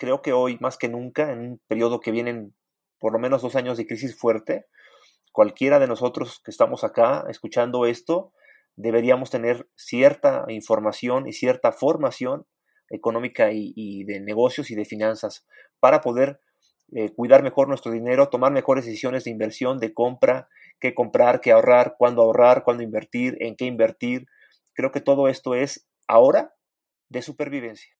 creo que hoy más que nunca, en un periodo que vienen por lo menos dos años de crisis fuerte, cualquiera de nosotros que estamos acá escuchando esto, deberíamos tener cierta información y cierta formación económica y, de negocios y de finanzas para poder eh, cuidar mejor nuestro dinero, tomar mejores decisiones de inversión, de compra, qué comprar, qué ahorrar, cuándo ahorrar, cuándo invertir, en qué invertir. Creo que todo esto es ahora de supervivencia.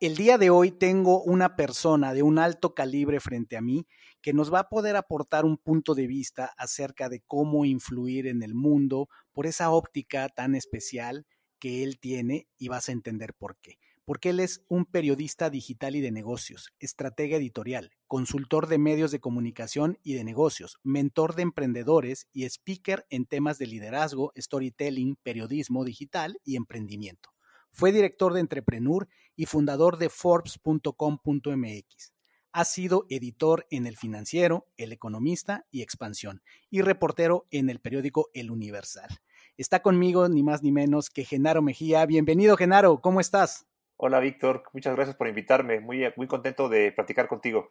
El día de hoy tengo una persona de un alto calibre frente a mí que nos va a poder aportar un punto de vista acerca de cómo influir en el mundo por esa óptica tan especial que él tiene y vas a entender por qué porque él es un periodista digital y de negocios, estratega editorial, consultor de medios de comunicación y de negocios, mentor de emprendedores y speaker en temas de liderazgo, storytelling, periodismo digital y emprendimiento. Fue director de Entrepreneur y fundador de Forbes.com.mx. Ha sido editor en El Financiero, El Economista y Expansión y reportero en el periódico El Universal. Está conmigo ni más ni menos que Genaro Mejía. Bienvenido, Genaro. ¿Cómo estás? Hola Víctor, muchas gracias por invitarme. Muy, muy contento de platicar contigo.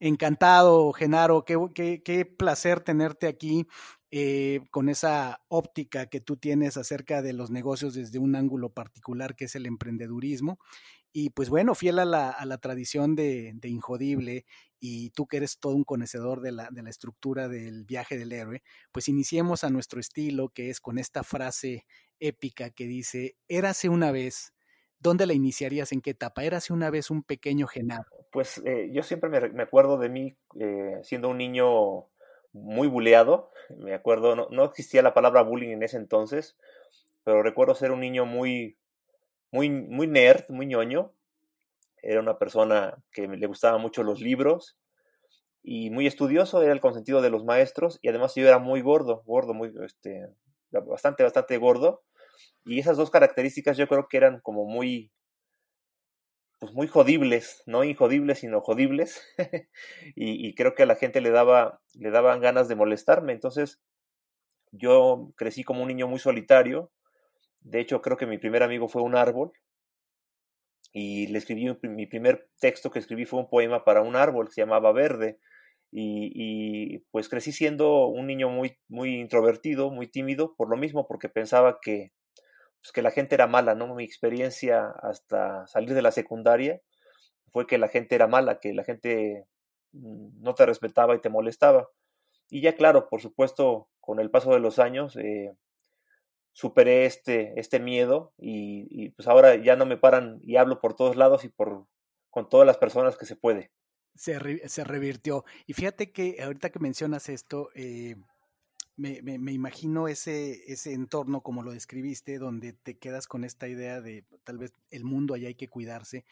Encantado, Genaro. Qué, placer tenerte aquí eh, con esa óptica que tú tienes acerca de los negocios desde un ángulo particular que es el emprendedurismo. Y pues bueno, fiel a la, tradición de, de, Injodible y tú que eres todo un conocedor de la, de la estructura del viaje del héroe, pues iniciemos a nuestro estilo, que es con esta frase épica que dice, érase una vez ¿Dónde la iniciarías? ¿En qué etapa? ¿Eras una vez un pequeño Genaro? Pues eh, yo siempre me, acuerdo de mí eh, siendo un niño muy buleado. Me acuerdo, no, existía la palabra bullying en ese entonces, pero recuerdo ser un niño muy, muy, muy nerd, muy ñoño. Era una persona que le gustaban mucho los libros y muy estudioso, era el consentido de los maestros y además yo era muy gordo, gordo, muy, este, bastante, bastante gordo y esas dos características yo creo que eran como muy, pues muy jodibles, no injodibles, sino jodibles. y, creo que a la gente le daba, le daban ganas de molestarme. Entonces, yo crecí como un niño muy solitario. De hecho, creo que mi primer amigo fue un árbol. Y le escribí mi primer texto que escribí fue un poema para un árbol que se llamaba Verde. Y, y, pues crecí siendo un niño muy, muy introvertido, muy tímido, por lo mismo, porque pensaba que, pues, que la gente era mala, ¿no? Mi experiencia hasta salir de la secundaria fue que la gente era mala, que la gente mm, no te respetaba y te molestaba. Y ya claro, por supuesto, con el paso de los años, eh, superé este, este miedo y, pues ahora ya no me paran y hablo por todos lados y por con todas las personas que se puede. Se, se revirtió. Y fíjate que ahorita que mencionas esto, eh, me, me, imagino ese, entorno como lo describiste, donde te quedas con esta idea de tal vez el mundo allá hay que cuidarse.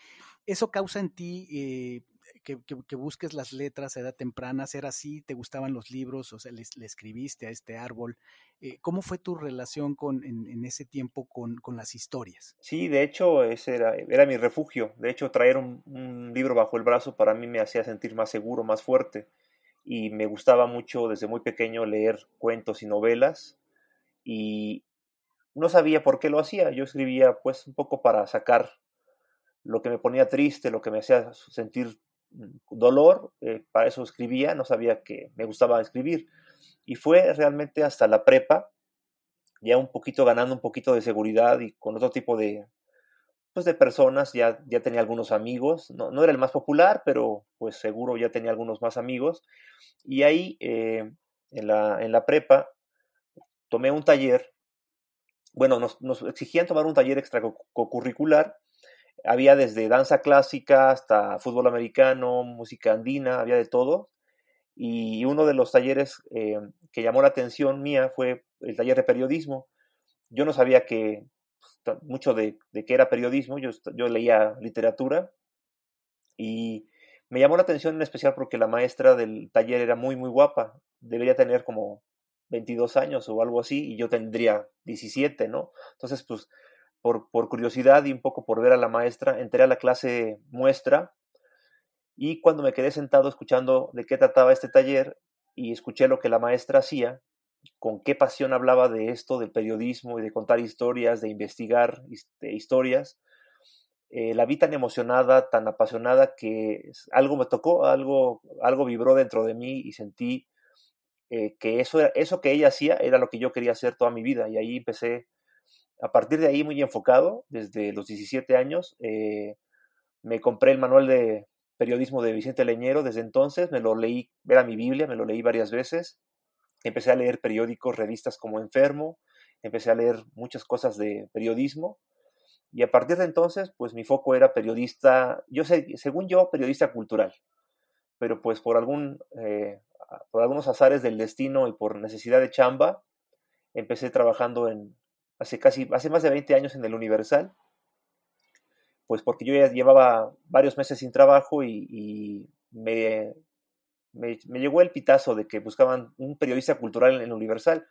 ¿Eso causa en ti eh, que, que, busques las letras a edad temprana? ¿Ser así? ¿Te gustaban los libros? O sea, le, escribiste a este árbol. Eh, ¿Cómo fue tu relación con, en, en ese tiempo con, con, las historias? Sí, de hecho, ese era, era mi refugio. De hecho, traer un, un libro bajo el brazo para mí me hacía sentir más seguro, más fuerte y me gustaba mucho desde muy pequeño leer cuentos y novelas y no sabía por qué lo hacía. Yo escribía pues un poco para sacar lo que me ponía triste, lo que me hacía sentir mm, dolor, eh, para eso escribía, no sabía que me gustaba escribir. Y fue realmente hasta la prepa, ya un poquito ganando un poquito de seguridad y con otro tipo de, pues, de personas, ya, ya tenía algunos amigos, no, no, era el más popular, pero pues seguro ya tenía algunos más amigos. Y ahí, eh, en, la, en la prepa, tomé un taller, bueno, nos, nos exigían tomar un taller extracurricular, había desde danza clásica hasta fútbol americano, música andina, había de todo. Y uno de los talleres eh, que llamó la atención mía fue el taller de periodismo yo no sabía que mucho de, de qué era periodismo, yo, yo leía literatura y me llamó la atención en especial porque la maestra del taller era muy, muy guapa. Debería tener como 22 años o algo así y yo tendría 17, ¿no? Entonces, pues, por, por curiosidad y un poco por ver a la maestra, entré a la clase muestra y cuando me quedé sentado escuchando de qué trataba este taller y escuché lo que la maestra hacía, con qué pasión hablaba de esto, del periodismo y de contar historias, de investigar historias, eh, la vi tan emocionada, tan apasionada que algo me tocó, algo, algo vibró dentro de mí y sentí eh, que eso, eso que ella hacía era lo que yo quería hacer toda mi vida. Y ahí empecé, a partir de ahí muy enfocado, desde los 17 años, eh, me compré el manual de periodismo de Vicente Leñero desde entonces, me lo leí, era mi Biblia, me lo leí varias veces, empecé a leer periódicos, revistas como Enfermo, empecé a leer muchas cosas de periodismo y a partir de entonces, pues mi foco era periodista, yo sé, según yo, periodista cultural, pero pues por, algún, eh, por algunos azares del destino y por necesidad de chamba, empecé trabajando en, hace casi, hace más de 20 años en el Universal, pues porque yo ya llevaba varios meses sin trabajo y, me, me, llegó el pitazo de que buscaban un periodista cultural en Universal.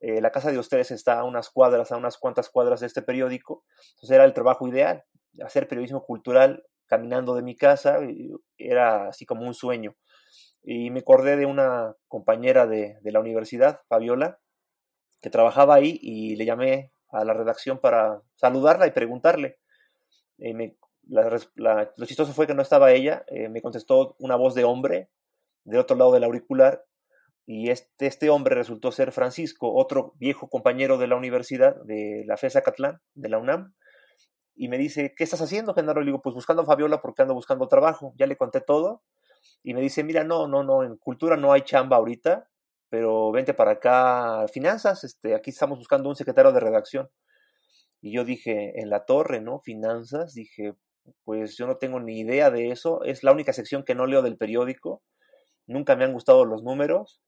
Eh, la casa de ustedes está a unas cuadras, a unas cuantas cuadras de este periódico, entonces era el trabajo ideal, hacer periodismo cultural caminando de mi casa, era así como un sueño. Y me acordé de una compañera de, la universidad, Fabiola, que trabajaba ahí y le llamé a la redacción para saludarla y preguntarle. Eh, lo chistoso fue que no estaba ella, eh, me contestó una voz de hombre del otro lado del auricular y este, este hombre resultó ser Francisco, otro viejo compañero de la universidad, de la FESA Catlán, de la UNAM, y me dice, ¿qué estás haciendo, Genaro? Le digo, pues buscando a Fabiola porque ando buscando trabajo. Ya le conté todo, y me dice, mira, no, no, no, en cultura no hay chamba ahorita, pero vente para acá, finanzas, este, aquí estamos buscando un secretario de redacción. Y yo dije, en la torre, ¿no? Finanzas, dije, pues yo no tengo ni idea de eso, es la única sección que no leo del periódico, nunca me han gustado los números,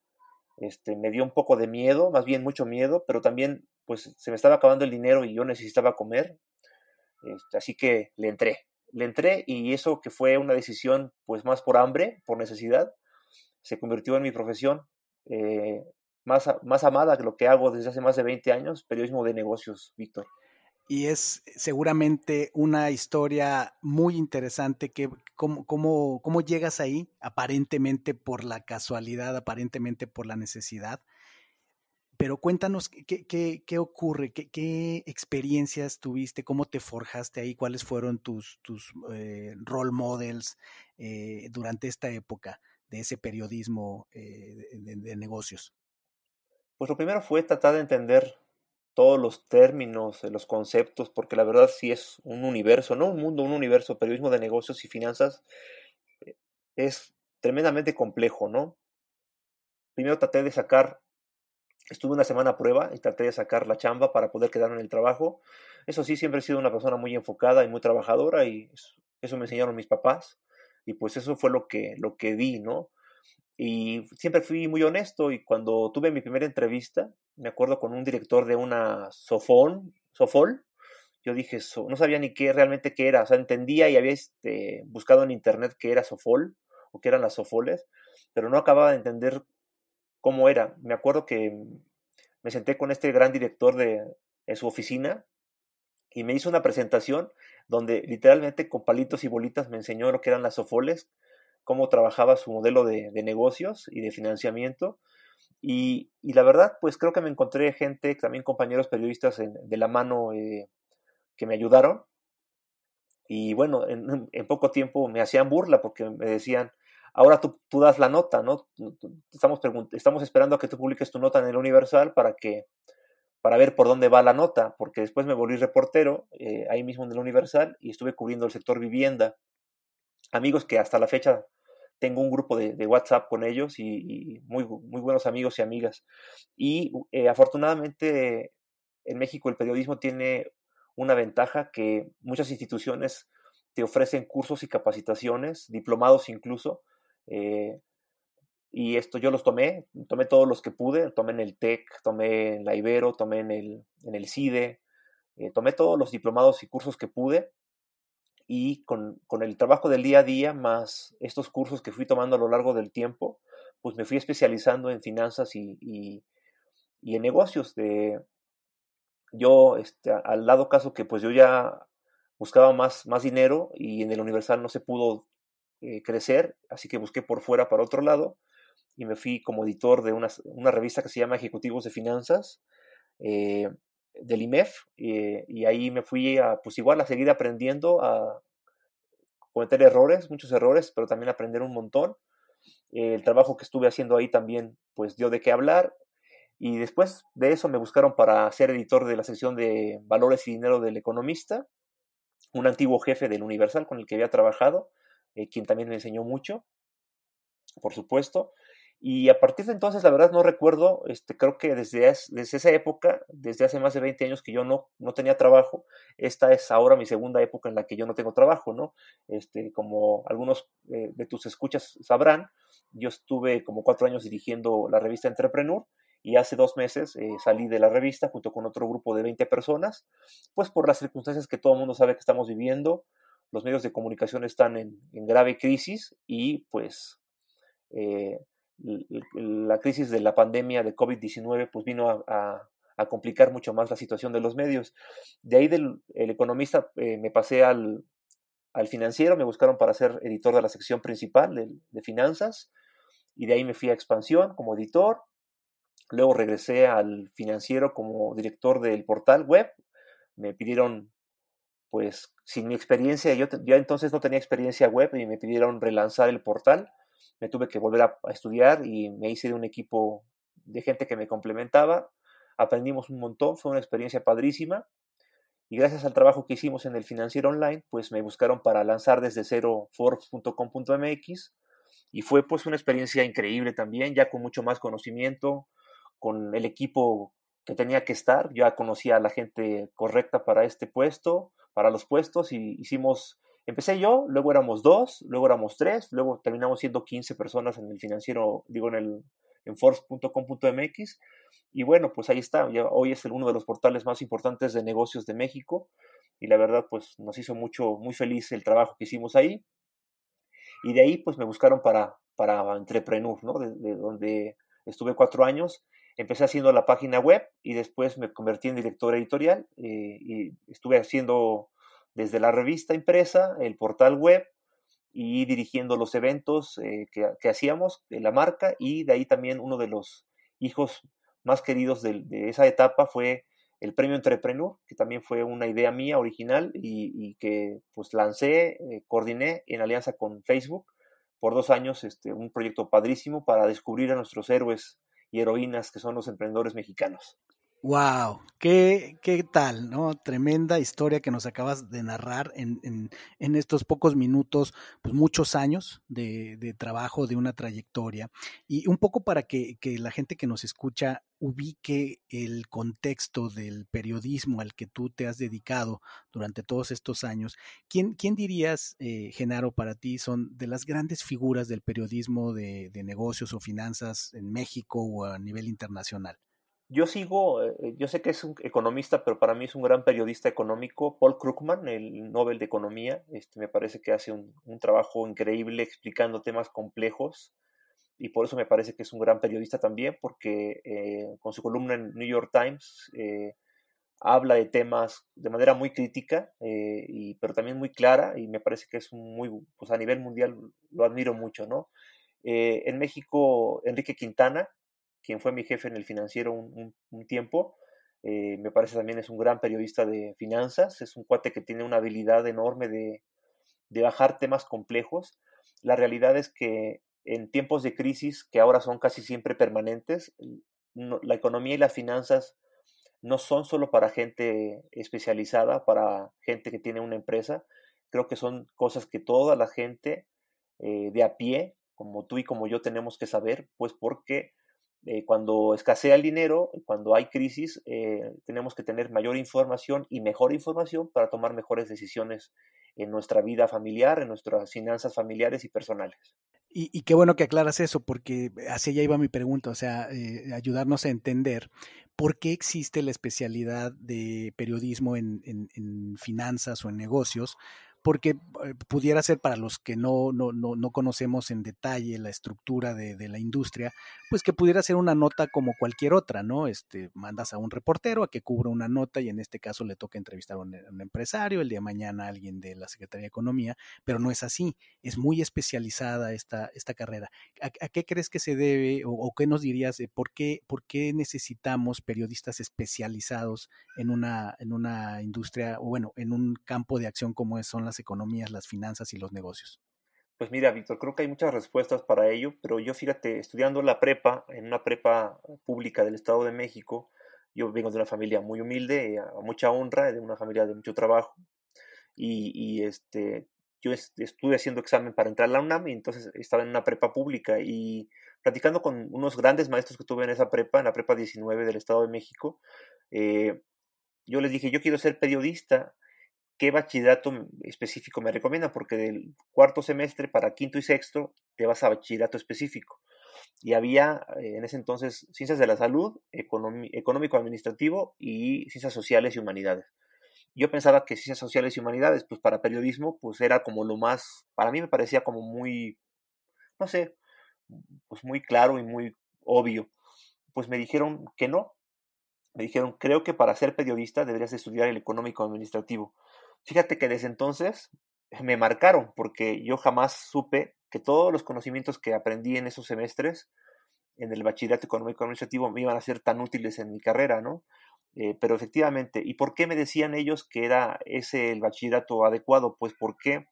este, me dio un poco de miedo, más bien mucho miedo, pero también pues se me estaba acabando el dinero y yo necesitaba comer, este, así que le entré, le entré y eso que fue una decisión pues más por hambre, por necesidad, se convirtió en mi profesión eh, más, más amada que lo que hago desde hace más de 20 años, periodismo de negocios, Víctor y es seguramente una historia muy interesante que cómo, cómo, cómo llegas ahí, aparentemente por la casualidad, aparentemente por la necesidad. Pero cuéntanos qué, qué, qué ocurre, qué, qué, experiencias tuviste, cómo te forjaste ahí, cuáles fueron tus, tus eh, role models eh, durante esta época de ese periodismo eh, de, de negocios. Pues lo primero fue tratar de entender todos los términos, los conceptos, porque la verdad sí es un universo, no un mundo, un universo, periodismo de negocios y finanzas eh, es tremendamente complejo, ¿no? Primero traté de sacar, estuve una semana a prueba y traté de sacar la chamba para poder quedarme en el trabajo. Eso sí, siempre he sido una persona muy enfocada y muy trabajadora y eso me enseñaron mis papás y pues eso fue lo que, lo que di, ¿no? Y siempre fui muy honesto y cuando tuve mi primera entrevista, me acuerdo con un director de una Sofón, Sofol, yo dije, no sabía ni qué realmente qué era, o sea, entendía y había este, buscado en internet qué era Sofol o qué eran las Sofoles, pero no acababa de entender cómo era. Me acuerdo que me senté con este gran director de, en su oficina y me hizo una presentación donde literalmente con palitos y bolitas me enseñó lo que eran las Sofoles, cómo trabajaba su modelo de, negocios y de financiamiento. Y, la verdad, pues creo que me encontré gente, también compañeros periodistas de la mano eh, que me ayudaron. Y bueno, en, poco tiempo me hacían burla porque me decían, ahora tú, tú das la nota, ¿no? Estamos, estamos esperando a que tú publiques tu nota en el Universal para que para ver por dónde va la nota, porque después me volví reportero eh, ahí mismo en el Universal y estuve cubriendo el sector vivienda. Amigos que hasta la fecha tengo un grupo de, WhatsApp con ellos y, muy, muy buenos amigos y amigas. Y eh, afortunadamente en México el periodismo tiene una ventaja que muchas instituciones te ofrecen cursos y capacitaciones, diplomados incluso, eh, y esto yo los tomé, tomé todos los que pude, tomé en el TEC, tomé en la Ibero, tomé en el, en el CIDE, eh, tomé todos los diplomados y cursos que pude y con, el trabajo del día a día más estos cursos que fui tomando a lo largo del tiempo, pues me fui especializando en finanzas y, y, en negocios. De, yo, este, al lado caso que pues yo ya buscaba más, más dinero y en el Universal no se pudo eh, crecer, así que busqué por fuera para otro lado y me fui como editor de una, una revista que se llama Ejecutivos de Finanzas eh, del IMEF eh, y ahí me fui a, pues igual a seguir aprendiendo, a cometer errores, muchos errores, pero también aprender un montón. el trabajo que estuve haciendo ahí también pues dio de qué hablar y después de eso me buscaron para ser editor de la sección de Valores y Dinero del Economista, un antiguo jefe del Universal con el que había trabajado, eh, quien también me enseñó mucho, por supuesto. Y a partir de entonces, la verdad no recuerdo, este, creo que desde, desde esa época, desde hace más de 20 años que yo no, no tenía trabajo, esta es ahora mi segunda época en la que yo no tengo trabajo, ¿no? Este, como algunos eh, de tus escuchas sabrán, yo estuve como cuatro años dirigiendo la revista Entrepreneur y hace dos meses eh, salí de la revista junto con otro grupo de 20 personas, pues por las circunstancias que todo el mundo sabe que estamos viviendo, los medios de comunicación están en, grave crisis y pues... Eh, la crisis de la pandemia de COVID-19 pues vino a, complicar mucho más la situación de los medios. De ahí del el economista eh, me pasé al, financiero, me buscaron para ser editor de la sección principal de, finanzas y de ahí me fui a expansión como editor. Luego regresé al financiero como director del portal web. Me pidieron, pues, sin mi experiencia, yo ya entonces no tenía experiencia web y me pidieron relanzar el portal me tuve que volver a, estudiar y me hice de un equipo de gente que me complementaba. Aprendimos un montón, fue una experiencia padrísima. Y gracias al trabajo que hicimos en el financiero online, pues me buscaron para lanzar desde cero Forbes.com.mx y fue pues una experiencia increíble también, ya con mucho más conocimiento, con el equipo que tenía que estar, ya conocía a la gente correcta para este puesto, para los puestos y hicimos Empecé yo, luego éramos dos, luego éramos tres, luego terminamos siendo 15 personas en el financiero, digo, en el en force.com.mx. Y bueno, pues ahí está. hoy es el, uno de los portales más importantes de negocios de México. Y la verdad, pues nos hizo mucho, muy feliz el trabajo que hicimos ahí. Y de ahí, pues me buscaron para, para Entrepreneur, ¿no? De, donde estuve cuatro años. Empecé haciendo la página web y después me convertí en director editorial eh, y estuve haciendo desde la revista impresa, el portal web y dirigiendo los eventos eh, que, hacíamos de la marca y de ahí también uno de los hijos más queridos de, esa etapa fue el premio Entrepreneur, que también fue una idea mía original y, que pues lancé, eh, coordiné en alianza con Facebook por dos años este, un proyecto padrísimo para descubrir a nuestros héroes y heroínas que son los emprendedores mexicanos. Wow, ¿Qué, qué tal, ¿no? Tremenda historia que nos acabas de narrar en, en, en estos pocos minutos, pues muchos años de, de, trabajo, de una trayectoria. Y un poco para que, que, la gente que nos escucha ubique el contexto del periodismo al que tú te has dedicado durante todos estos años. ¿Quién, quién dirías, eh, Genaro, para ti son de las grandes figuras del periodismo de, de negocios o finanzas en México o a nivel internacional? Yo sigo, eh, yo sé que es un economista, pero para mí es un gran periodista económico, Paul Krugman, el Nobel de Economía. Este, me parece que hace un, trabajo increíble explicando temas complejos y por eso me parece que es un gran periodista también, porque eh, con su columna en New York Times eh, habla de temas de manera muy crítica, y, pero también muy clara y me parece que es un muy, pues a nivel mundial lo admiro mucho, ¿no? en México, Enrique Quintana, quien fue mi jefe en el financiero un, tiempo. Eh, me parece también es un gran periodista de finanzas, es un cuate que tiene una habilidad enorme de, bajar temas complejos. La realidad es que en tiempos de crisis, que ahora son casi siempre permanentes, la economía y las finanzas no son solo para gente especializada, para gente que tiene una empresa. Creo que son cosas que toda la gente eh, de a pie, como tú y como yo, tenemos que saber, pues porque eh, cuando escasea el dinero, cuando hay crisis, eh, tenemos que tener mayor información y mejor información para tomar mejores decisiones en nuestra vida familiar, en nuestras finanzas familiares y personales. Y, qué bueno que aclaras eso, porque así ya iba mi pregunta, o sea, eh, ayudarnos a entender por qué existe la especialidad de periodismo en finanzas o en negocios, porque eh, pudiera ser para los que no, no, no, no conocemos en detalle la estructura de, de, la industria, pues que pudiera ser una nota como cualquier otra, ¿no? Este, mandas a un reportero a que cubra una nota y en este caso le toca entrevistar a un, empresario, el día de mañana a alguien de la Secretaría de Economía, pero no es así, es muy especializada esta, esta carrera. ¿A, a qué crees que se debe o, o, qué nos dirías de por qué, por qué necesitamos periodistas especializados en una, en una industria, o bueno, en un campo de acción como son las economías, las finanzas y los negocios? Pues mira, Víctor, creo que hay muchas respuestas para ello, pero yo fíjate, estudiando la prepa, en una prepa pública del Estado de México, yo vengo de una familia muy humilde, a mucha honra, de una familia de mucho trabajo, y, y este, yo estuve haciendo examen para entrar a la UNAM y entonces estaba en una prepa pública y platicando con unos grandes maestros que tuve en esa prepa, en la prepa 19 del Estado de México, eh, yo les dije, yo quiero ser periodista qué bachillerato específico me recomienda, porque del cuarto semestre para quinto y sexto te vas a bachillerato específico. Y había eh, en ese entonces ciencias de la salud, económico-administrativo y ciencias sociales y humanidades. Yo pensaba que ciencias sociales y humanidades, pues para periodismo, pues era como lo más, para mí me parecía como muy, no sé, pues muy claro y muy obvio. Pues me dijeron que no. Me dijeron, creo que para ser periodista deberías estudiar el económico-administrativo. Fíjate que desde entonces me marcaron porque yo jamás supe que todos los conocimientos que aprendí en esos semestres en el bachillerato económico administrativo me iban a ser tan útiles en mi carrera, ¿no? Eh, pero efectivamente, ¿y por qué me decían ellos que era ese el bachillerato adecuado? Pues porque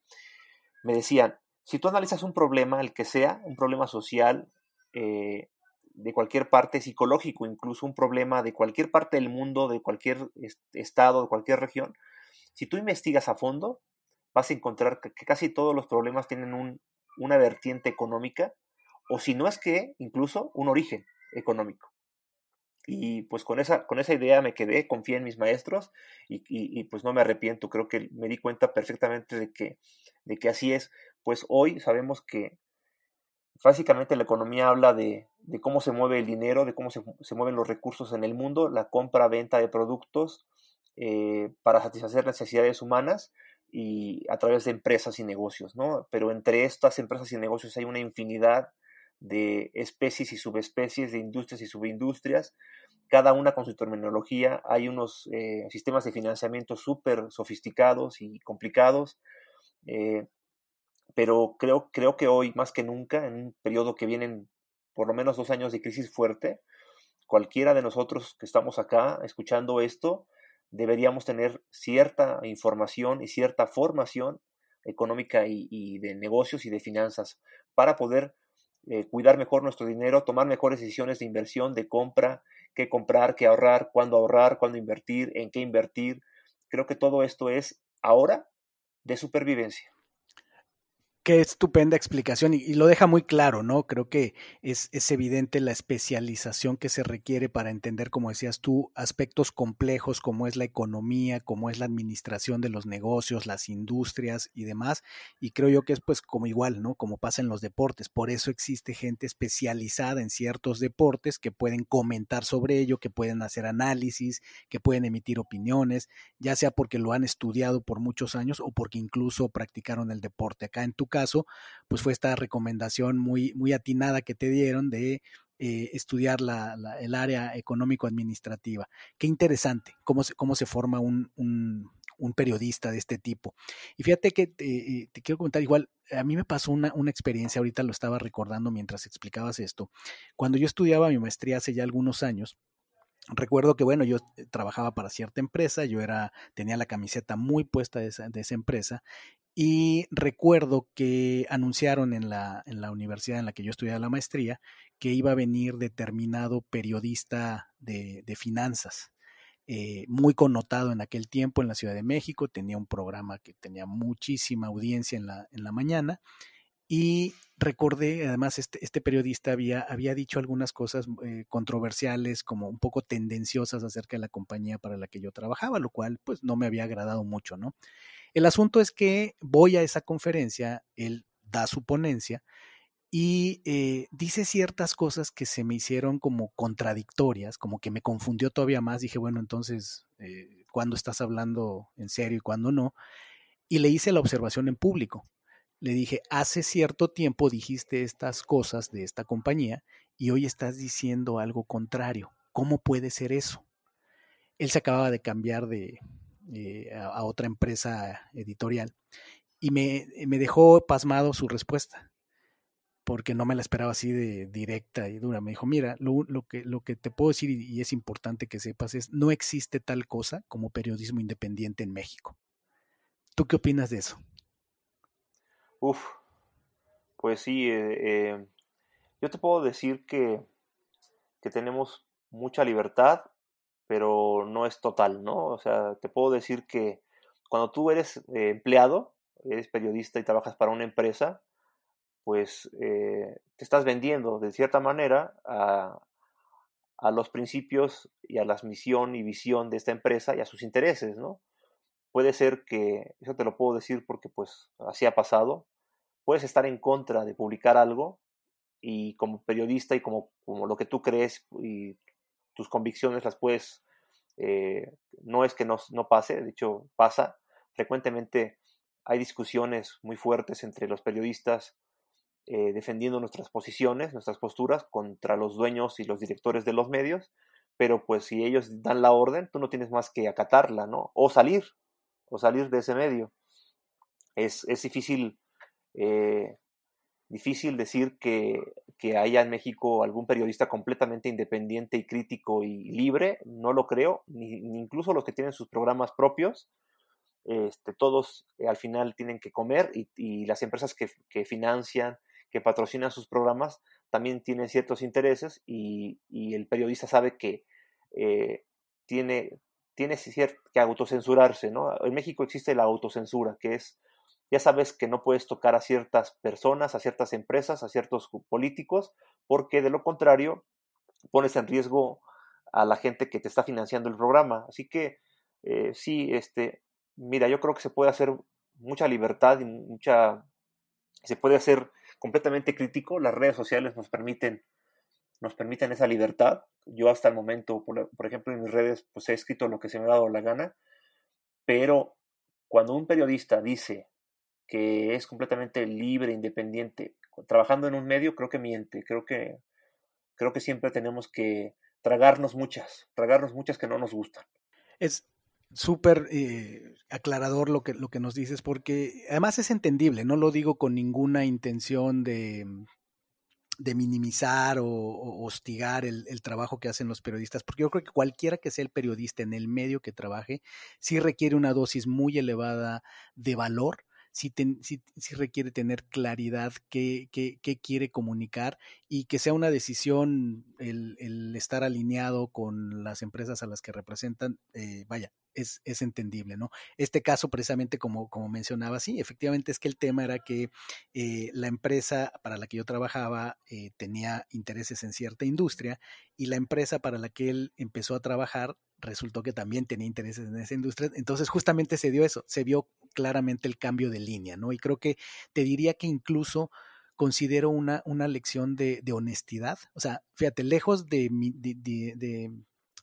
me decían, si tú analizas un problema, el que sea, un problema social, eh, de cualquier parte, psicológico, incluso un problema de cualquier parte del mundo, de cualquier estado, de cualquier región, si tú investigas a fondo, vas a encontrar que, casi todos los problemas tienen un, una vertiente económica, o si no es que incluso un origen económico. Y pues con esa, con esa idea me quedé, confié en mis maestros y, pues no me arrepiento, creo que me di cuenta perfectamente de que, de que así es. Pues hoy sabemos que básicamente la economía habla de, cómo se mueve el dinero, de cómo se, se, mueven los recursos en el mundo, la compra-venta de productos, eh, para satisfacer necesidades humanas y a través de empresas y negocios, ¿no? Pero entre estas empresas y negocios hay una infinidad de especies y subespecies, de industrias y subindustrias, cada una con su terminología. Hay unos eh, sistemas de financiamiento súper sofisticados y complicados, eh, pero creo, creo que hoy, más que nunca, en un periodo que vienen por lo menos dos años de crisis fuerte, cualquiera de nosotros que estamos acá escuchando esto, deberíamos tener cierta información y cierta formación económica y, de negocios y de finanzas para poder eh, cuidar mejor nuestro dinero, tomar mejores decisiones de inversión, de compra, qué comprar, qué ahorrar, cuándo ahorrar, cuándo invertir, en qué invertir. Creo que todo esto es ahora de supervivencia. Qué estupenda explicación y, lo deja muy claro, ¿no? Creo que es, es, evidente la especialización que se requiere para entender, como decías tú, aspectos complejos como es la economía, como es la administración de los negocios, las industrias y demás. Y creo yo que es pues como igual, ¿no? Como pasa en los deportes. Por eso existe gente especializada en ciertos deportes que pueden comentar sobre ello, que pueden hacer análisis, que pueden emitir opiniones, ya sea porque lo han estudiado por muchos años o porque incluso practicaron el deporte. Acá en tu caso, pues fue esta recomendación muy, muy atinada que te dieron de eh, estudiar la, el área económico-administrativa. Qué interesante cómo se, cómo se forma un, un, periodista de este tipo. Y fíjate que te, eh, quiero comentar igual, a mí me pasó una, una experiencia, ahorita lo estaba recordando mientras explicabas esto. Cuando yo estudiaba mi maestría hace ya algunos años, Recuerdo que, bueno, yo eh, trabajaba para cierta empresa, yo era, tenía la camiseta muy puesta de esa, de esa empresa y recuerdo que anunciaron en la, en la universidad en la que yo estudiaba la maestría que iba a venir determinado periodista de, de finanzas, eh, muy connotado en aquel tiempo en la Ciudad de México, tenía un programa que tenía muchísima audiencia en la, en la mañana y recordé, además, este, este periodista había, había dicho algunas cosas eh, controversiales, como un poco tendenciosas acerca de la compañía para la que yo trabajaba, lo cual pues no me había agradado mucho, ¿no? El asunto es que voy a esa conferencia, él da su ponencia y eh, dice ciertas cosas que se me hicieron como contradictorias, como que me confundió todavía más. Dije, bueno, entonces, eh, ¿cuándo estás hablando en serio y cuándo no? Y le hice la observación en público. Le dije, hace cierto tiempo dijiste estas cosas de esta compañía y hoy estás diciendo algo contrario. ¿Cómo puede ser eso? Él se acababa de cambiar de, eh, a, otra empresa editorial y me, me dejó pasmado su respuesta porque no me la esperaba así de directa y dura. Me dijo, mira, lo, que, lo que te puedo decir y, es importante que sepas es, no existe tal cosa como periodismo independiente en México. ¿Tú qué opinas de eso? Uf, pues sí, eh, eh, yo te puedo decir que, que tenemos mucha libertad, pero no es total, ¿no? O sea, te puedo decir que cuando tú eres eh, empleado, eres periodista y trabajas para una empresa, pues eh, te estás vendiendo de cierta manera a, los principios y a la misión y visión de esta empresa y a sus intereses, ¿no? Puede ser que, eso te lo puedo decir porque pues así ha pasado, puedes estar en contra de publicar algo y como periodista y como, como lo que tú crees y tus convicciones las puedes, eh, no es que no, no pase, de hecho pasa, frecuentemente hay discusiones muy fuertes entre los periodistas eh, defendiendo nuestras posiciones, nuestras posturas contra los dueños y los directores de los medios, pero pues si ellos dan la orden, tú no tienes más que acatarla, ¿no? O salir, o salir de ese medio. Es, es difícil, eh, difícil decir que, que, haya en México algún periodista completamente independiente y crítico y libre, no lo creo, ni, incluso los que tienen sus programas propios, este, todos eh, al final tienen que comer y, y las empresas que, que financian que patrocinan sus programas también tienen ciertos intereses y, el periodista sabe que eh, tiene, tiene que autocensurarse, ¿no? En México existe la autocensura, que es, ya sabes que no puedes tocar a ciertas personas, a ciertas empresas, a ciertos políticos, porque de lo contrario pones en riesgo a la gente que te está financiando el programa. Así que eh, sí, este, mira, yo creo que se puede hacer mucha libertad y mucha, se puede hacer completamente crítico. Las redes sociales nos permiten, nos permiten esa libertad. Yo hasta el momento, por, ejemplo, en mis redes, pues he escrito lo que se me ha dado la gana, pero cuando un periodista dice que es completamente libre, independiente, trabajando en un medio, creo que miente, creo que, creo que siempre tenemos que tragarnos muchas, tragarnos muchas que no nos gustan. Es, súper eh, aclarador lo que, lo que nos dices, porque además es entendible, no lo digo con ninguna intención de, de minimizar o, hostigar el, el, trabajo que hacen los periodistas, porque yo creo que cualquiera que sea el periodista en el medio que trabaje, sí requiere una dosis muy elevada de valor sí, requiere tener claridad qué, quiere comunicar y que sea una decisión el, estar alineado con las empresas a las que representan, eh, vaya, es, entendible, ¿no? Este caso, precisamente como, como mencionaba, sí, efectivamente es que el tema era que eh, la empresa para la que yo trabajaba eh, tenía intereses en cierta industria y la empresa para la que él empezó a trabajar resultó que también tenía intereses en esa industria. Entonces, justamente se dio eso, se vio claramente el cambio de línea, ¿no? Y creo que te diría que incluso considero una, una lección de, honestidad. O sea, fíjate, lejos de, de, de,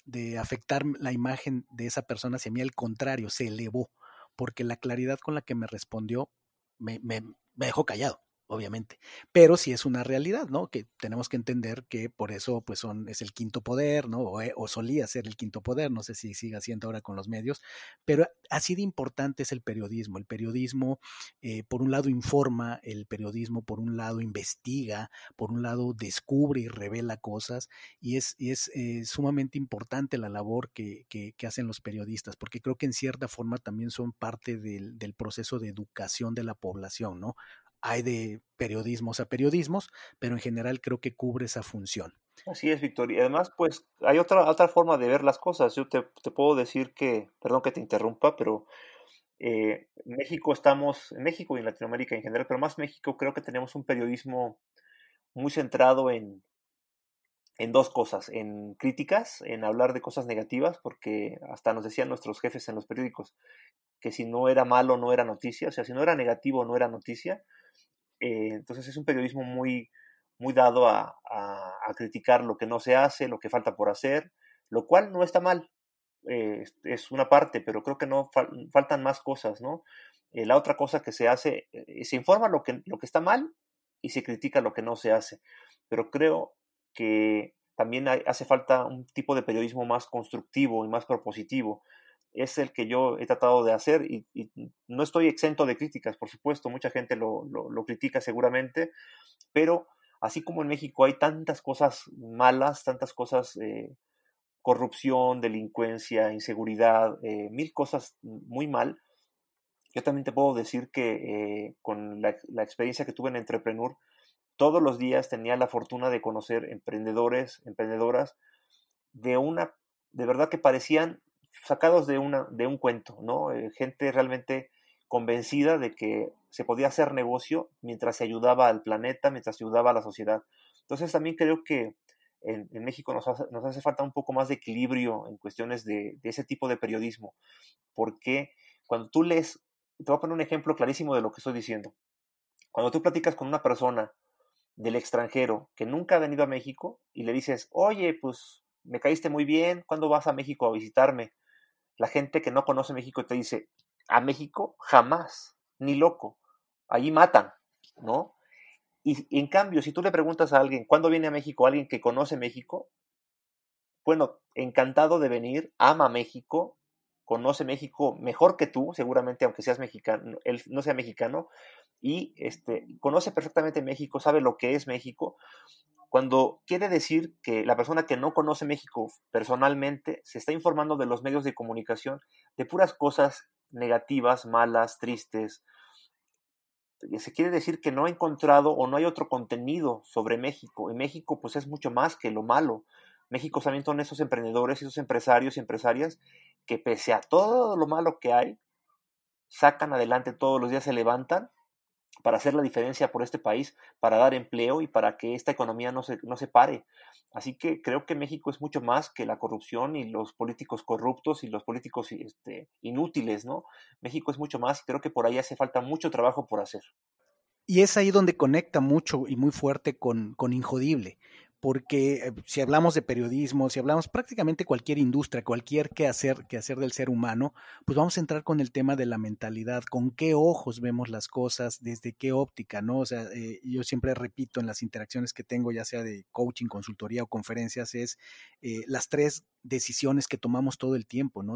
de, afectar la imagen de esa persona hacia mí, al contrario, se elevó, porque la claridad con la que me respondió me, me, me dejó callado obviamente. Pero sí es una realidad, ¿no? Que tenemos que entender que por eso, pues, son, es el quinto poder, ¿no? O, eh, solía ser el quinto poder, no sé si siga siendo ahora con los medios, pero así de importante es el periodismo. El periodismo, eh, por un lado, informa, el periodismo, por un lado, investiga, por un lado, descubre y revela cosas, y es, es eh, sumamente importante la labor que, que, hacen los periodistas, porque creo que en cierta forma también son parte del, del proceso de educación de la población, ¿no? Hay de periodismos a periodismos, pero en general creo que cubre esa función. Así es, Víctor. Y además, pues hay otra, otra forma de ver las cosas. Yo te, puedo decir que, perdón que te interrumpa, pero eh, México estamos, en México y en Latinoamérica en general, pero más México, creo que tenemos un periodismo muy centrado en, en dos cosas, en críticas, en hablar de cosas negativas, porque hasta nos decían nuestros jefes en los periódicos que si no era malo no era noticia, o sea, si no era negativo no era noticia, eh, entonces es un periodismo muy, muy dado a, criticar lo que no se hace, lo que falta por hacer, lo cual no está mal, eh, es una parte, pero creo que no faltan más cosas, ¿no? Eh, la otra cosa que se hace, se informa lo que, lo que está mal y se critica lo que no se hace, pero creo que también hace falta un tipo de periodismo más constructivo y más propositivo. Es el que yo he tratado de hacer y, no estoy exento de críticas, por supuesto, mucha gente lo, lo critica seguramente, pero así como en México hay tantas cosas malas, tantas cosas, eh, corrupción, delincuencia, inseguridad, eh, mil cosas muy mal, yo también te puedo decir que eh, con la, experiencia que tuve en Entrepreneur, todos los días tenía la fortuna de conocer emprendedores, emprendedoras, de una, de verdad que parecían sacados de, una, de un cuento, ¿no? gente realmente convencida de que se podía hacer negocio mientras se ayudaba al planeta, mientras se ayudaba a la sociedad. Entonces también creo que en, México nos hace, falta un poco más de equilibrio en cuestiones de, ese tipo de periodismo, porque cuando tú lees, te voy a poner un ejemplo clarísimo de lo que estoy diciendo. Cuando tú platicas con una persona del extranjero que nunca ha venido a México y le dices, oye, pues me caíste muy bien, ¿cuándo vas a México a visitarme? La gente que no conoce México te dice, a México jamás, ni loco. Allí matan, ¿no? Y, en cambio, si tú le preguntas a alguien, ¿cuándo viene a México? alguien que conoce México, bueno, encantado de venir, ama México, conoce México mejor que tú, seguramente, aunque seas mexicano, él no sea mexicano, y este, conoce perfectamente México, sabe lo que es México, cuando quiere decir que la persona que no conoce México personalmente se está informando de los medios de comunicación de puras cosas negativas, malas, tristes. Se quiere decir que no ha encontrado o no hay otro contenido sobre México. Y México pues es mucho más que lo malo. México también son esos emprendedores, esos empresarios y empresarias que pese a todo lo malo que hay, sacan adelante todos los días, se levantan para hacer la diferencia por este país, para dar empleo y para que esta economía no se, no se pare. Así que creo que México es mucho más que la corrupción y los políticos corruptos y los políticos este, inútiles, ¿no? México es mucho más y creo que por ahí hace falta mucho trabajo por hacer. Y es ahí donde conecta mucho y muy fuerte con, con Injodible, porque eh, si hablamos de periodismo, si hablamos prácticamente cualquier industria, cualquier quehacer, hacer del ser humano, pues vamos a entrar con el tema de la mentalidad, con qué ojos vemos las cosas, desde qué óptica, ¿no? O sea, eh, yo siempre repito en las interacciones que tengo, ya sea de coaching, consultoría o conferencias, es eh, las tres decisiones que tomamos todo el tiempo, ¿no?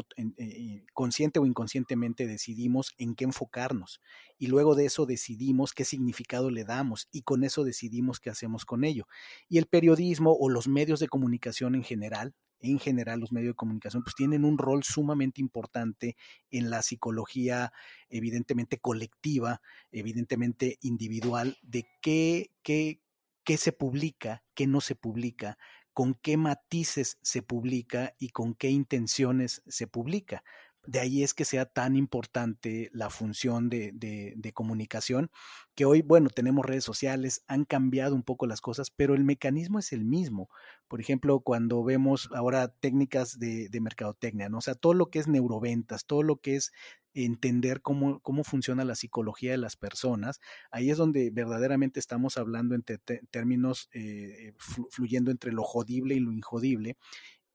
consciente o inconscientemente decidimos en qué enfocarnos y luego de eso decidimos qué significado le damos y con eso decidimos qué hacemos con ello. Y el periodismo o los medios de comunicación en general, en general los medios de comunicación, pues tienen un rol sumamente importante en la psicología, evidentemente colectiva, evidentemente individual, de qué, qué, qué se publica, qué no se publica, con qué matices se publica y con qué intenciones se publica. De ahí es que sea tan importante la función de, de, comunicación, que hoy, bueno, tenemos redes sociales, han cambiado un poco las cosas, pero el mecanismo es el mismo. Por ejemplo, cuando vemos ahora técnicas de, de mercadotecnia, ¿no? O sea, todo lo que es neuroventas, todo lo que es entender cómo, cómo funciona la psicología de las personas, ahí es donde verdaderamente estamos hablando entre términos eh, fluyendo entre lo jodible y lo injodible.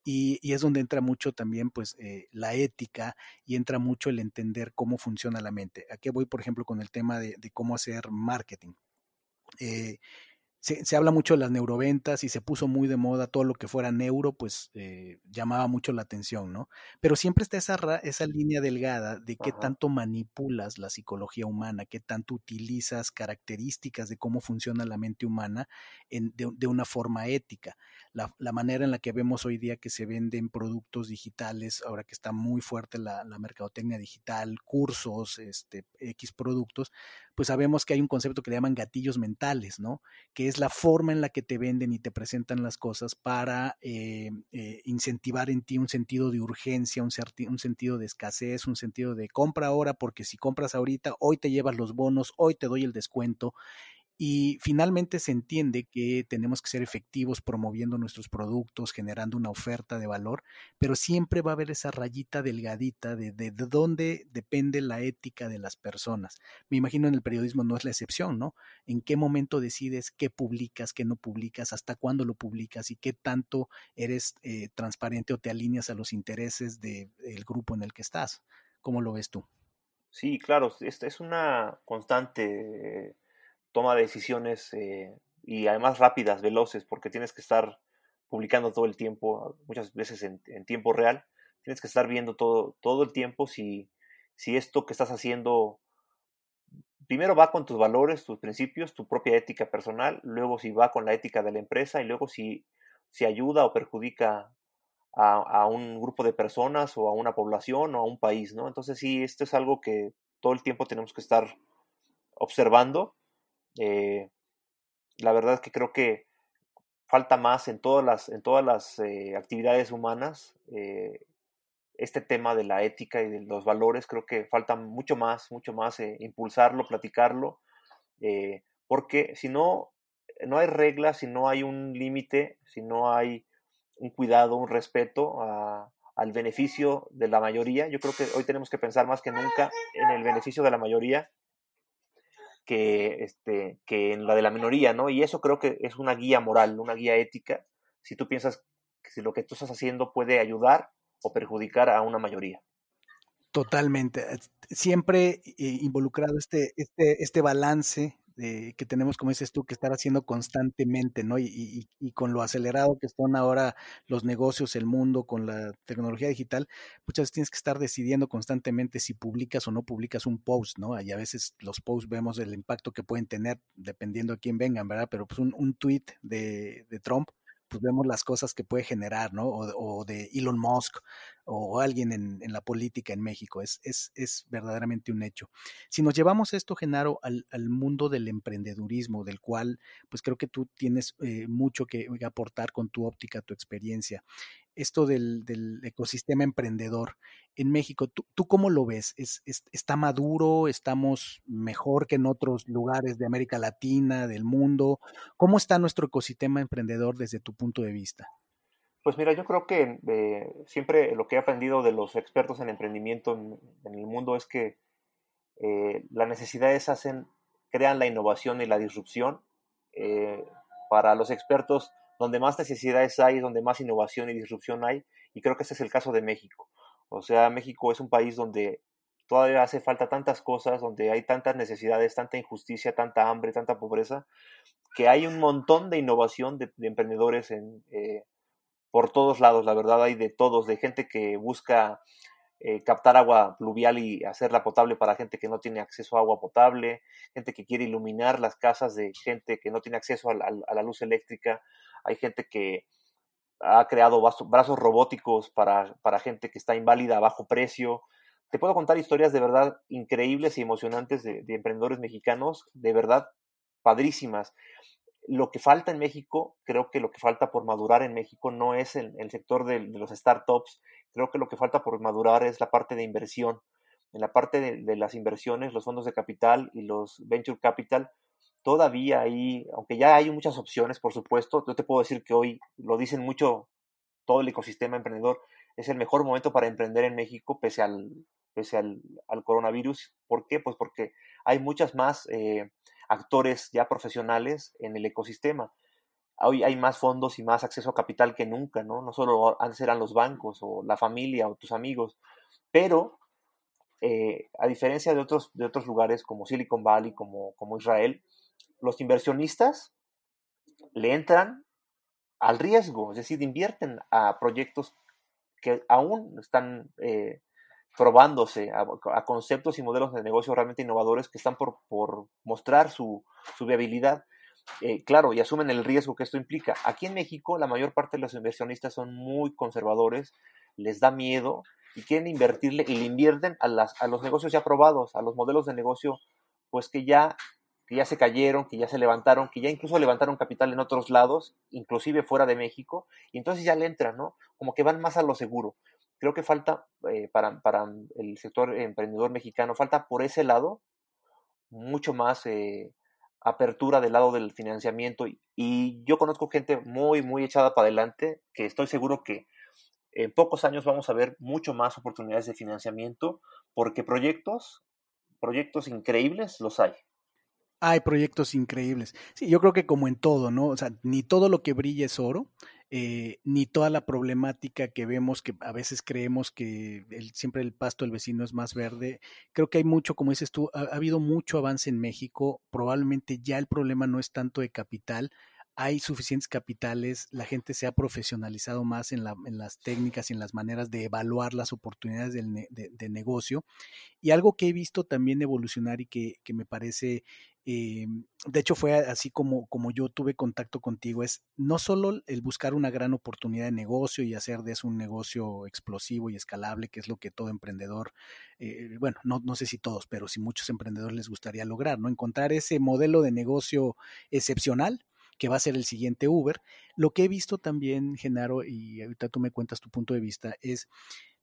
Y, y, es donde entra mucho también pues eh, la ética y entra mucho el entender cómo funciona la mente. Aquí voy, por ejemplo, con el tema de, cómo hacer marketing. Eh, se, habla mucho de las neuroventas y se puso muy de moda todo lo que fuera neuro, pues eh, llamaba mucho la atención, ¿no? Pero siempre está esa, esa línea delgada de qué tanto manipulas la psicología humana, qué tanto utilizas características de cómo funciona la mente humana en, de, una forma ética. La, manera en la que vemos hoy día que se venden productos digitales, ahora que está muy fuerte la, la mercadotecnia digital, cursos, este, X productos, pues sabemos que hay un concepto que le llaman gatillos mentales, ¿no? Que es la forma en la que te venden y te presentan las cosas para eh, eh, incentivar en ti un sentido de urgencia, un, un sentido de escasez, un sentido de compra ahora, porque si compras ahorita, hoy te llevas los bonos, hoy te doy el descuento. Y finalmente se entiende que tenemos que ser efectivos promoviendo nuestros productos, generando una oferta de valor, pero siempre va a haber esa rayita delgadita de, de, de, dónde depende la ética de las personas. Me imagino en el periodismo no es la excepción, ¿no? En qué momento decides qué publicas, qué no publicas, hasta cuándo lo publicas y qué tanto eres eh, transparente o te alineas a los intereses del de, grupo en el que estás. ¿Cómo lo ves tú? Sí, claro, es, es una constante toma de decisiones eh, y además rápidas, veloces, porque tienes que estar publicando todo el tiempo, muchas veces en, en, tiempo real, tienes que estar viendo todo, todo el tiempo si, si esto que estás haciendo primero va con tus valores, tus principios, tu propia ética personal, luego si va con la ética de la empresa y luego si, si ayuda o perjudica a, a, un grupo de personas o a una población o a un país, ¿no? Entonces sí, esto es algo que todo el tiempo tenemos que estar observando eh, la verdad es que creo que falta más en todas las, en todas las eh, actividades humanas eh, este tema de la ética y de los valores. Creo que falta mucho más, mucho más impulsarlo, platicarlo, porque si no, no hay reglas, si no hay un límite, si no hay un cuidado, un respeto al beneficio de la mayoría, yo creo que hoy tenemos que pensar más que nunca en el beneficio de la mayoría que, este, que en la de la minoría, ¿no? Y eso creo que es una guía moral, una guía ética, si tú piensas que lo que tú estás haciendo puede ayudar o perjudicar a una mayoría. Totalmente. Siempre eh, involucrado este, este, este balance de, que tenemos, como dices tú, que estar haciendo constantemente, ¿no? Y, y, y, con lo acelerado que están ahora los negocios, el mundo, con la tecnología digital, muchas veces tienes que estar decidiendo constantemente si publicas o no publicas un post, ¿no? Y a veces los posts vemos el impacto que pueden tener dependiendo de quién vengan, ¿verdad? Pero pues un, un tweet de, de Trump pues vemos las cosas que puede generar, ¿no? O, o de Elon Musk o alguien en, la política en México. Es, es, es verdaderamente un hecho. Si nos llevamos esto, Genaro, al, al, mundo del emprendedurismo, del cual pues creo que tú tienes eh, mucho que aportar con tu óptica, tu experiencia. Esto del, del ecosistema emprendedor en México, ¿tú, tú cómo lo ves? ¿Es, ¿Es, está maduro? ¿Estamos mejor que en otros lugares de América Latina, del mundo? ¿Cómo está nuestro ecosistema emprendedor desde tu punto de vista? Pues mira, yo creo que eh, siempre lo que he aprendido de los expertos en emprendimiento en, el mundo es que eh, las necesidades hacen, crean la innovación y la disrupción. Eh, para los expertos, donde más necesidades hay, donde más innovación y disrupción hay, y creo que ese es el caso de México. O sea, México es un país donde todavía hace falta tantas cosas, donde hay tantas necesidades, tanta injusticia, tanta hambre, tanta pobreza, que hay un montón de innovación de, de emprendedores en, por todos lados, la verdad hay de todos, de gente que busca eh, captar agua pluvial y hacerla potable para gente que no tiene acceso a agua potable, gente que quiere iluminar las casas de gente que no tiene acceso a la, luz eléctrica, hay gente que ha creado brazos robóticos para, para gente que está inválida a bajo precio. Te puedo contar historias de verdad increíbles y emocionantes de emprendedores mexicanos, de verdad padrísimas lo que falta en México, creo que lo que falta por madurar en México no es el, el sector de, los startups, creo que lo que falta por madurar es la parte de inversión. En la parte de, las inversiones, los fondos de capital y los venture capital, todavía hay, aunque ya hay muchas opciones, por supuesto, yo te puedo decir que hoy lo dicen mucho todo el ecosistema emprendedor, es el mejor momento para emprender en México pese al, pese al, al coronavirus. ¿Por qué? Pues porque hay muchas más... Eh, actores ya profesionales en el ecosistema. Hoy hay más fondos y más acceso a capital que nunca, ¿no? No solo antes eran los bancos o la familia o tus amigos, pero eh, a diferencia de otros, de otros lugares como Silicon Valley, como, como Israel, los inversionistas le entran al riesgo, es decir, invierten a proyectos que aún están eh, probándose a, conceptos y modelos de negocio realmente innovadores que están por, por mostrar su, su viabilidad. Eh, claro, y asumen el riesgo que esto implica. Aquí en México, la mayor parte de los inversionistas son muy conservadores, les da miedo y quieren invertirle y le invierten a, las, a los negocios ya probados, a los modelos de negocio, pues que ya, que ya se cayeron, que ya se levantaron, que ya incluso levantaron capital en otros lados, inclusive fuera de México, y entonces ya le entran, ¿no? Como que van más a lo seguro creo que falta eh, para, para, el sector emprendedor mexicano, falta por ese lado mucho más eh, apertura del lado del financiamiento y, yo conozco gente muy, muy echada para adelante que estoy seguro que en pocos años vamos a ver mucho más oportunidades de financiamiento porque proyectos, proyectos increíbles los hay. Hay proyectos increíbles. Sí, yo creo que como en todo, ¿no? O sea, ni todo lo que brilla es oro, eh, ni toda la problemática que vemos, que a veces creemos que siempre el pasto del vecino es más verde. Creo que hay mucho, como dices tú, ha, habido mucho avance en México. Probablemente ya el problema no es tanto de capital, hay suficientes capitales, la gente se ha profesionalizado más en, las técnicas y en las maneras de evaluar las oportunidades de, negocio. Y algo que he visto también evolucionar y que, me parece, eh, de hecho fue así como, como yo tuve contacto contigo, es no solo el buscar una gran oportunidad de negocio y hacer de eso un negocio explosivo y escalable, que es lo que todo emprendedor, eh, bueno, no, no sé si todos, pero si muchos emprendedores les gustaría lograr, ¿no? Encontrar ese modelo de negocio excepcional que va a ser el siguiente Uber. Lo que he visto también, Genaro, y ahorita tú me cuentas tu punto de vista, es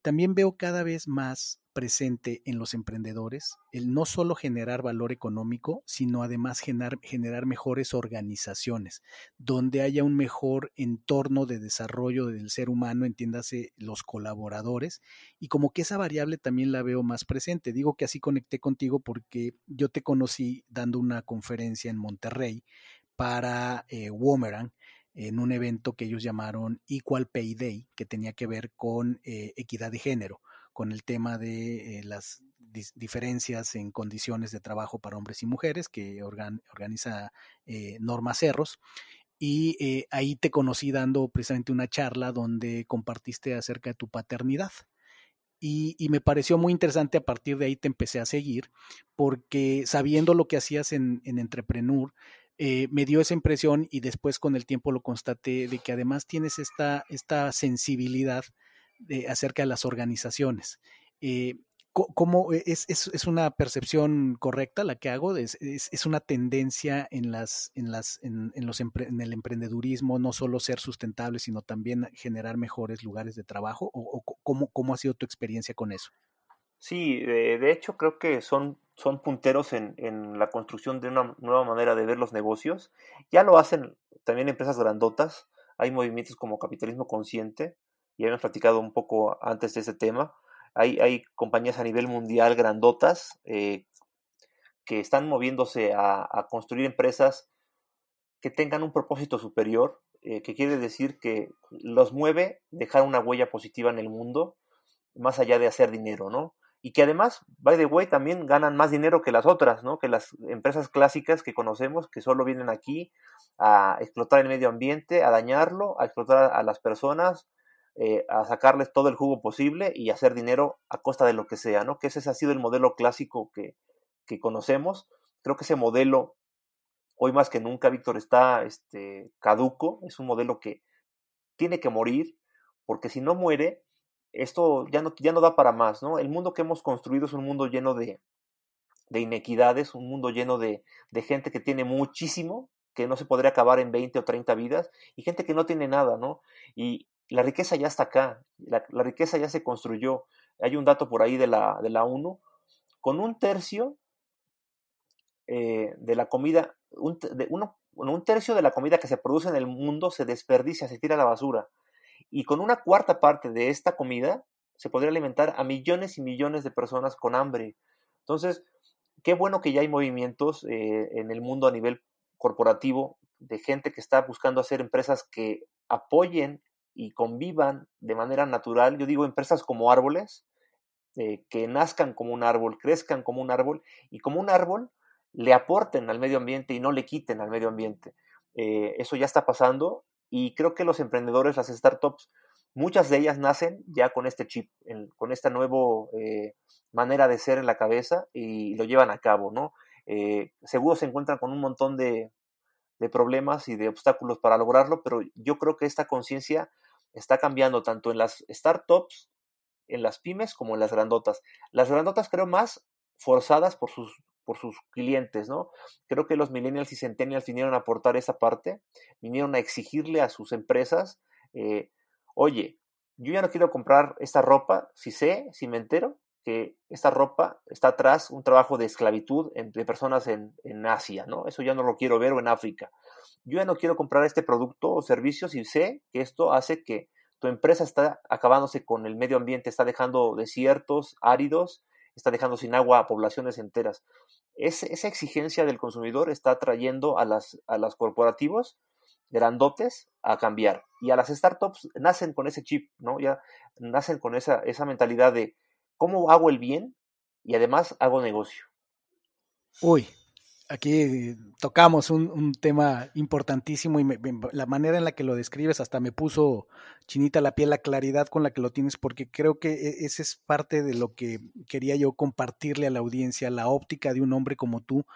también veo cada vez más presente en los emprendedores el no solo generar valor económico, sino además generar, generar, mejores organizaciones, donde haya un mejor entorno de desarrollo del ser humano, entiéndase los colaboradores, y como que esa variable también la veo más presente. Digo que así conecté contigo porque yo te conocí dando una conferencia en Monterrey para eh, Womerang en un evento que ellos llamaron Equal Pay Day, que tenía que ver con eh, equidad de género, con el tema de eh, las diferencias en condiciones de trabajo para hombres y mujeres que organiza Norma Cerros. Y ahí te conocí dando precisamente una charla donde compartiste acerca de tu paternidad. Y, me pareció muy interesante, a partir de ahí te empecé a seguir, porque sabiendo lo que hacías en, en Entrepreneur, eh, me dio esa impresión y después con el tiempo lo constaté de que además tienes esta, esta sensibilidad de, acerca de las organizaciones. Eh, ¿Cómo es, es, es, una percepción correcta la que hago? ¿Es, es, una tendencia en, las, en, las, en, los en el emprendedurismo no solo ser sustentable, sino también generar mejores lugares de trabajo? ¿O, cómo, cómo ha sido tu experiencia con eso? Sí, de hecho creo que son son punteros en, en, la construcción de una nueva manera de ver los negocios. Ya lo hacen también empresas grandotas. Hay movimientos como capitalismo consciente, ya hemos platicado un poco antes de ese tema. Hay, hay compañías a nivel mundial grandotas eh, que están moviéndose a, construir empresas que tengan un propósito superior, eh, que quiere decir que los mueve dejar una huella positiva en el mundo, más allá de hacer dinero, ¿no? Y que además, by the way, también ganan más dinero que las otras, ¿no? Que las empresas clásicas que conocemos, que solo vienen aquí a explotar el medio ambiente, a dañarlo, a explotar a las personas, eh, a sacarles todo el jugo posible y hacer dinero a costa de lo que sea, ¿no? Que ese ha sido el modelo clásico que, que conocemos. Creo que ese modelo, hoy más que nunca, Víctor, está este, caduco, es un modelo que tiene que morir, porque si no muere, esto ya no, ya no da para más, ¿no? El mundo que hemos construido es un mundo lleno de, de inequidades, un mundo lleno de, de, gente que tiene muchísimo, que no se podría acabar en 20 o 30 vidas, y gente que no tiene nada, ¿no? Y la riqueza ya está acá, la, riqueza ya se construyó. Hay un dato por ahí de la, de la ONU, con un tercio eh, de la comida, un, de uno, un tercio de la comida que se produce en el mundo se desperdicia, se tira a la basura y con una cuarta parte de esta comida se podría alimentar a millones y millones de personas con hambre. Entonces, qué bueno que ya hay movimientos eh, en el mundo a nivel corporativo de gente que está buscando hacer empresas que apoyen y convivan de manera natural. Yo digo empresas como árboles, eh, que nazcan como un árbol, crezcan como un árbol y como un árbol le aporten al medio ambiente y no le quiten al medio ambiente. Eh, eso ya está pasando y creo que los emprendedores, las startups, muchas de ellas nacen ya con este chip, con esta nueva eh, manera de ser en la cabeza y lo llevan a cabo, ¿no? Eh, seguro se encuentran con un montón de, de problemas y de obstáculos para lograrlo, pero yo creo que esta conciencia está cambiando tanto en las startups, en las pymes, como en las grandotas. Las grandotas creo más forzadas por sus por sus clientes, ¿no? Creo que los millennials y centennials vinieron a aportar esa parte, vinieron a exigirle a sus empresas, eh, oye, yo ya no quiero comprar esta ropa si sé, si me entero, que esta ropa está atrás un trabajo de esclavitud de personas en, en, Asia, ¿no? Eso ya no lo quiero ver o en África. Yo ya no quiero comprar este producto o servicio si sé que esto hace que tu empresa está acabándose con el medio ambiente, está dejando desiertos áridos, está dejando sin agua a poblaciones enteras. esa exigencia del consumidor está trayendo a las, a las corporativos grandotes a cambiar. Y a las startups nacen con ese chip, ¿no? Ya nacen con esa, esa mentalidad de cómo hago el bien y además hago negocio. Uy, aquí tocamos un, tema importantísimo y la manera en la que lo describes hasta me puso chinita la piel, la claridad con la que lo tienes, porque creo que e, esa es parte de lo que quería yo compartirle a la audiencia, la óptica de un hombre como tú,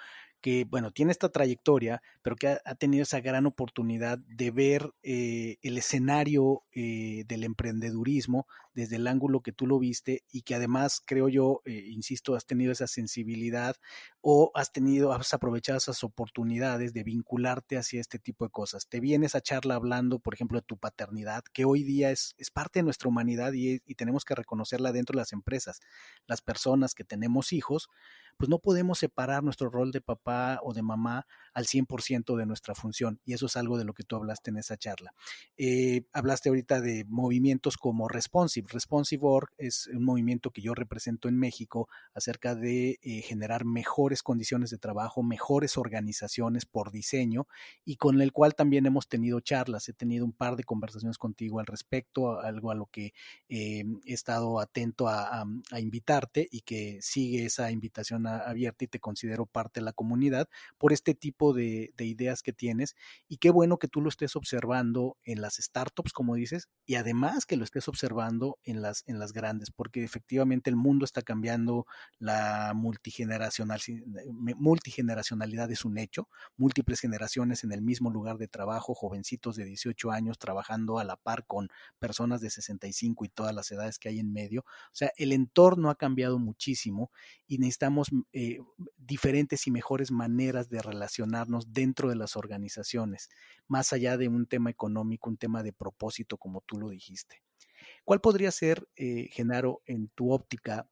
que, bueno, tiene esta trayectoria, pero que ha, tenido esa gran oportunidad de ver eh, el escenario eh, del emprendedurismo desde el ángulo que tú lo viste y que además, creo yo, eh, insisto, has tenido esa sensibilidad o has tenido, has aprovechado esas oportunidades de vincularte hacia este tipo de cosas. Te viene esa charla hablando, por ejemplo, de tu paternidad, que hoy día es, es parte de nuestra humanidad y, y tenemos que reconocerla dentro de las empresas. Las personas que tenemos hijos, pues no podemos separar nuestro rol de papá o de mamá al 100% de nuestra función. Y eso es algo de lo que tú hablaste en esa charla. Eh, hablaste ahorita de movimientos como Responsive. Responsive Org es un movimiento que yo represento en México acerca de eh, generar mejores condiciones de trabajo, mejores organizaciones por diseño y con el cual también hemos tenido charlas. He tenido un par de conversaciones contigo al respecto, algo a lo que eh, he estado atento a, a invitarte y que sigue esa invitación abierta y te considero parte de la comunidad por este tipo de, ideas que tienes y qué bueno que tú lo estés observando en las startups, como dices, y además que lo estés observando en las, en las grandes, porque efectivamente el mundo está cambiando, la multigeneracional, multigeneracionalidad es un hecho, múltiples generaciones en el mismo lugar de trabajo, jovencitos de 18 años trabajando a la par con personas de 65 y todas las edades que hay en medio. O sea, el entorno ha cambiado muchísimo y necesitamos eh, diferentes y mejores maneras de relacionarnos dentro de las organizaciones, más allá de un tema económico, un tema de propósito, como tú lo dijiste. ¿Cuál podría ser, eh, Genaro, en tu óptica,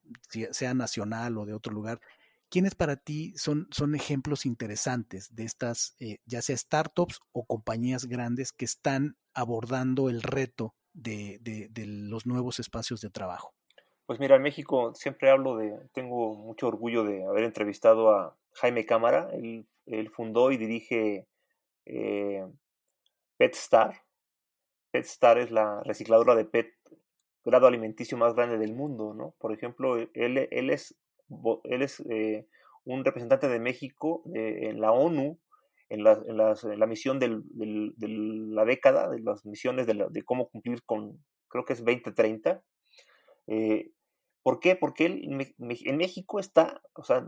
sea nacional o de otro lugar, quiénes para ti son, son ejemplos interesantes de estas, eh, ya sea startups o compañías grandes que están abordando el reto de los nuevos espacios de trabajo? Pues mira, en México siempre hablo de, tengo mucho orgullo de haber entrevistado a Jaime Cámara, él, fundó y dirige eh, PetStar. PetStar es la recicladora de PET grado alimenticio más grande del mundo, ¿no? Por ejemplo, él, él es, él es eh, un representante de México en la ONU, en la, en la misión de la década, de las misiones de, cómo cumplir con, creo que es 2030. Eh, ¿Por qué? Porque en México está, o sea,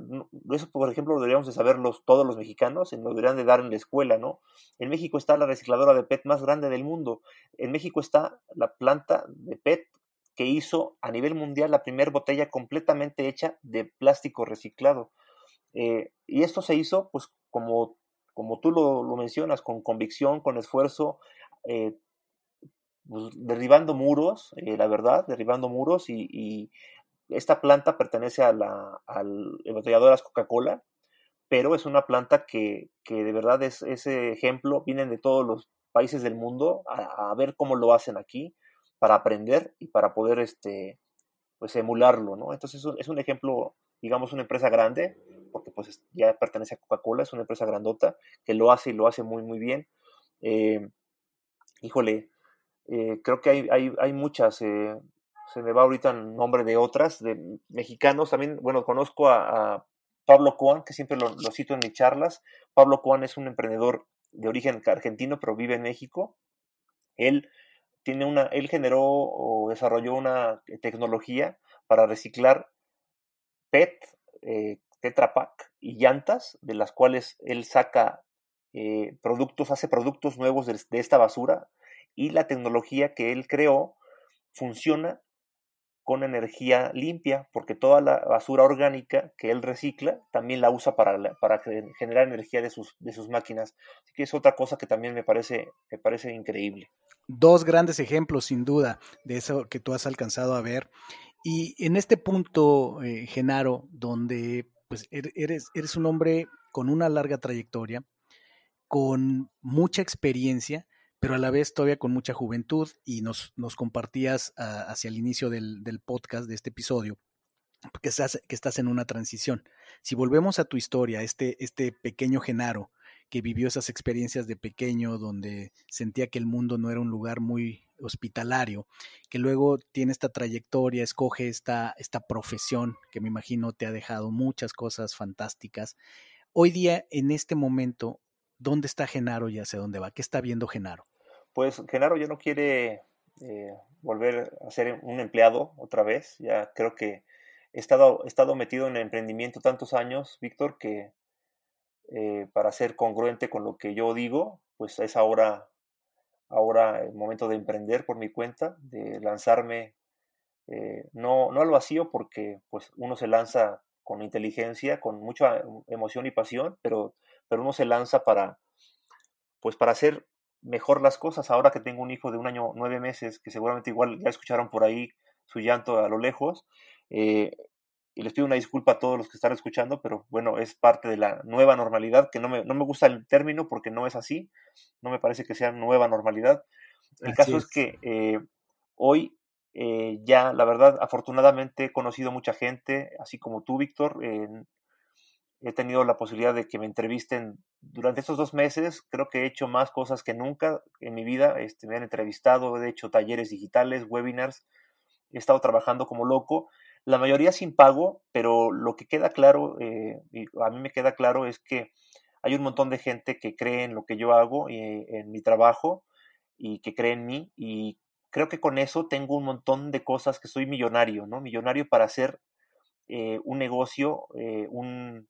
eso por ejemplo lo deberíamos de saber todos los mexicanos, lo deberían de dar en la escuela, ¿no? En México está la recicladora de PET más grande del mundo. En México está la planta de PET que hizo a nivel mundial la primera botella completamente hecha de plástico reciclado. Eh, y esto se hizo, pues, como, como tú lo, mencionas, con convicción, con esfuerzo, eh, pues, derribando muros, eh, la verdad, derribando muros y, esta planta pertenece a la al embotelladoras Coca-Cola, pero es una planta que, que, de verdad es ese ejemplo, vienen de todos los países del mundo a, ver cómo lo hacen aquí para aprender y para poder este pues emularlo, ¿no? Entonces es un, ejemplo, digamos, una empresa grande, porque pues ya pertenece a Coca-Cola, es una empresa grandota que lo hace y lo hace muy, muy bien. Eh, híjole, eh, creo que hay, hay, hay muchas, eh, se me va ahorita el nombre de otras, de mexicanos. También, bueno, conozco a, Pablo Coan, que siempre lo, cito en mis charlas. Pablo Coan es un emprendedor de origen argentino, pero vive en México. Él tiene una, él generó o desarrolló una tecnología para reciclar PET, eh, Tetra Pak y llantas, de las cuales él saca eh, productos, hace productos nuevos de, esta basura y la tecnología que él creó funciona con energía limpia, porque toda la basura orgánica que él recicla también la usa para, para generar energía de sus, de sus máquinas. Así que es otra cosa que también me parece, me parece increíble. Dos grandes ejemplos, sin duda, de eso que tú has alcanzado a ver. Y en este punto, eh, Genaro, donde pues er, eres, eres un hombre con una larga trayectoria, con mucha experiencia, pero a la vez todavía con mucha juventud y nos, nos compartías ah, hacia el inicio del, del, podcast, de este episodio, que estás, que estás en una transición. Si volvemos a tu historia, este, este pequeño Genaro que vivió esas experiencias de pequeño donde sentía que el mundo no era un lugar muy hospitalario, que luego tiene esta trayectoria, escoge esta, esta profesión que me imagino te ha dejado muchas cosas fantásticas. Hoy día, en este momento, ¿dónde está Genaro y hacia dónde va? ¿Qué está viendo Genaro? Pues Genaro ya no quiere eh, volver a ser un empleado otra vez. Ya creo que he estado, metido en emprendimiento tantos años, Víctor, que eh, para ser congruente con lo que yo digo, pues es ahora ahora el momento de emprender por mi cuenta, de lanzarme eh, no, no al vacío porque pues uno se lanza con inteligencia, con mucha emoción y pasión, pero, pero uno se lanza para pues para hacer mejor las cosas. Ahora que tengo un hijo de un año nueve meses, que seguramente igual ya escucharon por ahí su llanto a lo lejos, eh, y les pido una disculpa a todos los que están escuchando, pero bueno, es parte de la nueva normalidad, que no me, no me gusta el término porque no es así, no me parece que sea nueva normalidad. El caso es, que eh, hoy eh, ya, la verdad, afortunadamente he conocido mucha gente, así como tú, Víctor, he tenido la posibilidad de que me entrevisten durante estos dos meses, creo que he hecho más cosas que nunca en mi vida, este, me han entrevistado, he hecho talleres digitales, webinars, he estado trabajando como loco la mayoría sin pago, pero lo que queda claro, eh, y a mí me queda claro es que hay un montón de gente que cree en lo que yo hago, eh, en mi trabajo, y que cree en mí, y creo que con eso tengo un montón de cosas que soy millonario, ¿no? Millonario para hacer eh, un negocio, un,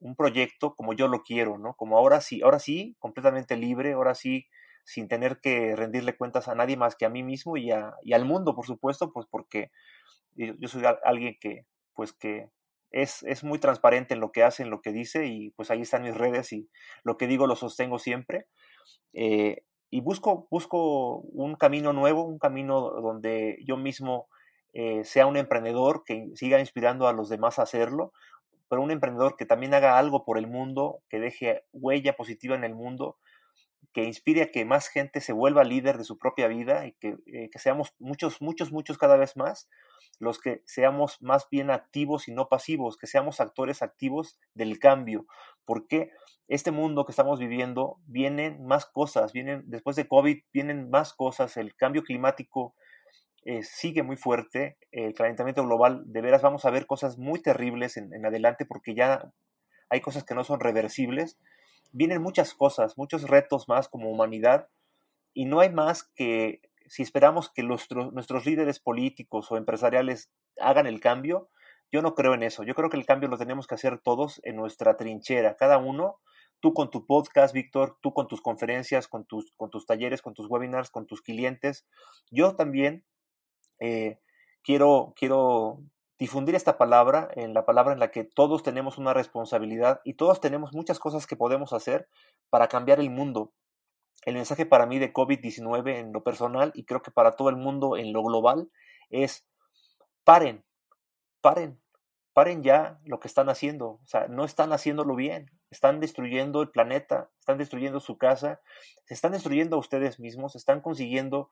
un, proyecto como yo lo quiero, ¿no? Como ahora sí, ahora sí, completamente libre, ahora sí, sin tener que rendirle cuentas a nadie más que a mí mismo y, a, y al mundo, por supuesto, pues porque yo soy alguien que, pues que es, es, muy transparente en lo que hace, en lo que dice, y pues ahí están mis redes y lo que digo lo sostengo siempre. Eh, y busco, busco un camino nuevo, un camino donde yo mismo eh, sea un emprendedor que siga inspirando a los demás a hacerlo, pero un emprendedor que también haga algo por el mundo, que deje huella positiva en el mundo, que inspire a que más gente se vuelva líder de su propia vida y que, eh, que seamos muchos, muchos, muchos cada vez más los que seamos más bien activos y no pasivos, que seamos actores activos del cambio, porque este mundo que estamos viviendo vienen más cosas, vienen después de COVID vienen más cosas, el cambio climático eh, sigue muy fuerte, el calentamiento global, de veras vamos a ver cosas muy terribles en, adelante porque ya hay cosas que no son reversibles, vienen muchas cosas, muchos retos más como humanidad y no hay más que si esperamos que nuestros líderes políticos o empresariales hagan el cambio, yo no creo en eso. Yo creo que el cambio lo tenemos que hacer todos en nuestra trinchera, cada uno, tú con tu podcast, Víctor, tú con tus conferencias, con tus, con tus talleres, con tus webinars, con tus clientes. Yo también eh, quiero, quiero difundir esta palabra, en la palabra en la que todos tenemos una responsabilidad y todos tenemos muchas cosas que podemos hacer para cambiar el mundo, el mensaje para mí de COVID-19 en lo personal y creo que para todo el mundo en lo global es paren, paren, paren ya lo que están haciendo. O sea, no están haciéndolo bien. Están destruyendo el planeta, están destruyendo su casa, se están destruyendo a ustedes mismos, están consiguiendo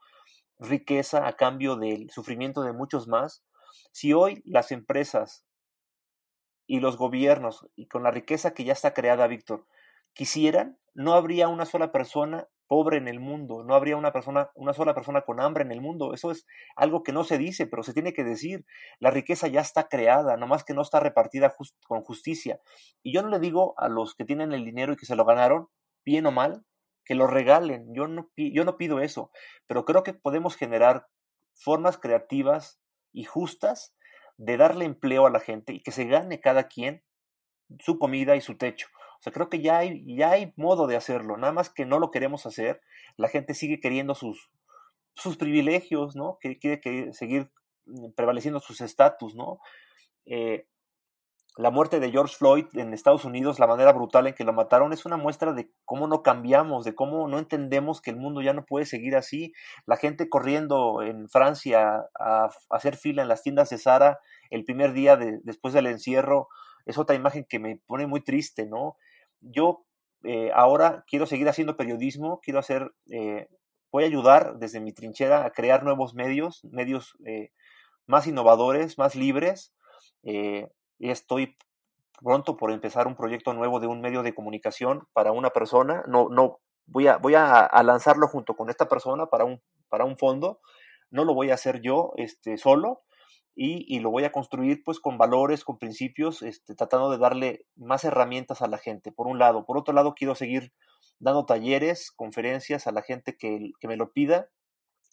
riqueza a cambio del sufrimiento de muchos más. Si hoy las empresas y los gobiernos, y con la riqueza que ya está creada, Víctor, quisieran, no habría una sola persona pobre en el mundo, no habría una persona, una sola persona con hambre en el mundo. Eso es algo que no se dice, pero se tiene que decir. La riqueza ya está creada, nomás que no está repartida con justicia. Y yo no le digo a los que tienen el dinero y que se lo ganaron, bien o mal, que lo regalen. Yo no, yo no pido eso, pero creo que podemos generar formas creativas y justas de darle empleo a la gente y que se gane cada quien su comida y su techo sea, creo que ya hay, ya hay modo de hacerlo, nada más que no lo queremos hacer. La gente sigue queriendo sus, sus privilegios, ¿no? Quiere seguir mm, prevaleciendo sus estatus, ¿no? Eh, la muerte de George Floyd en Estados Unidos, la manera brutal en que lo mataron, es una muestra de cómo no cambiamos, de cómo no entendemos que el mundo ya no puede seguir así. La gente corriendo en Francia a, hacer fila en las tiendas de Sara el primer día de, después del encierro, es otra imagen que me pone muy triste, ¿no? Yo eh, ahora quiero seguir haciendo periodismo, quiero hacer, eh, voy a ayudar desde mi trinchera a crear nuevos medios, medios eh, más innovadores, más libres estoy pronto por empezar un proyecto nuevo de un medio de comunicación para una persona. No, no, voy a, voy a, lanzarlo junto con esta persona para un, para un fondo. No lo voy a hacer yo este, solo y, lo voy a construir pues con valores, con principios, este, tratando de darle más herramientas a la gente, por un lado. Por otro lado, quiero seguir dando talleres, conferencias a la gente que, que me lo pida,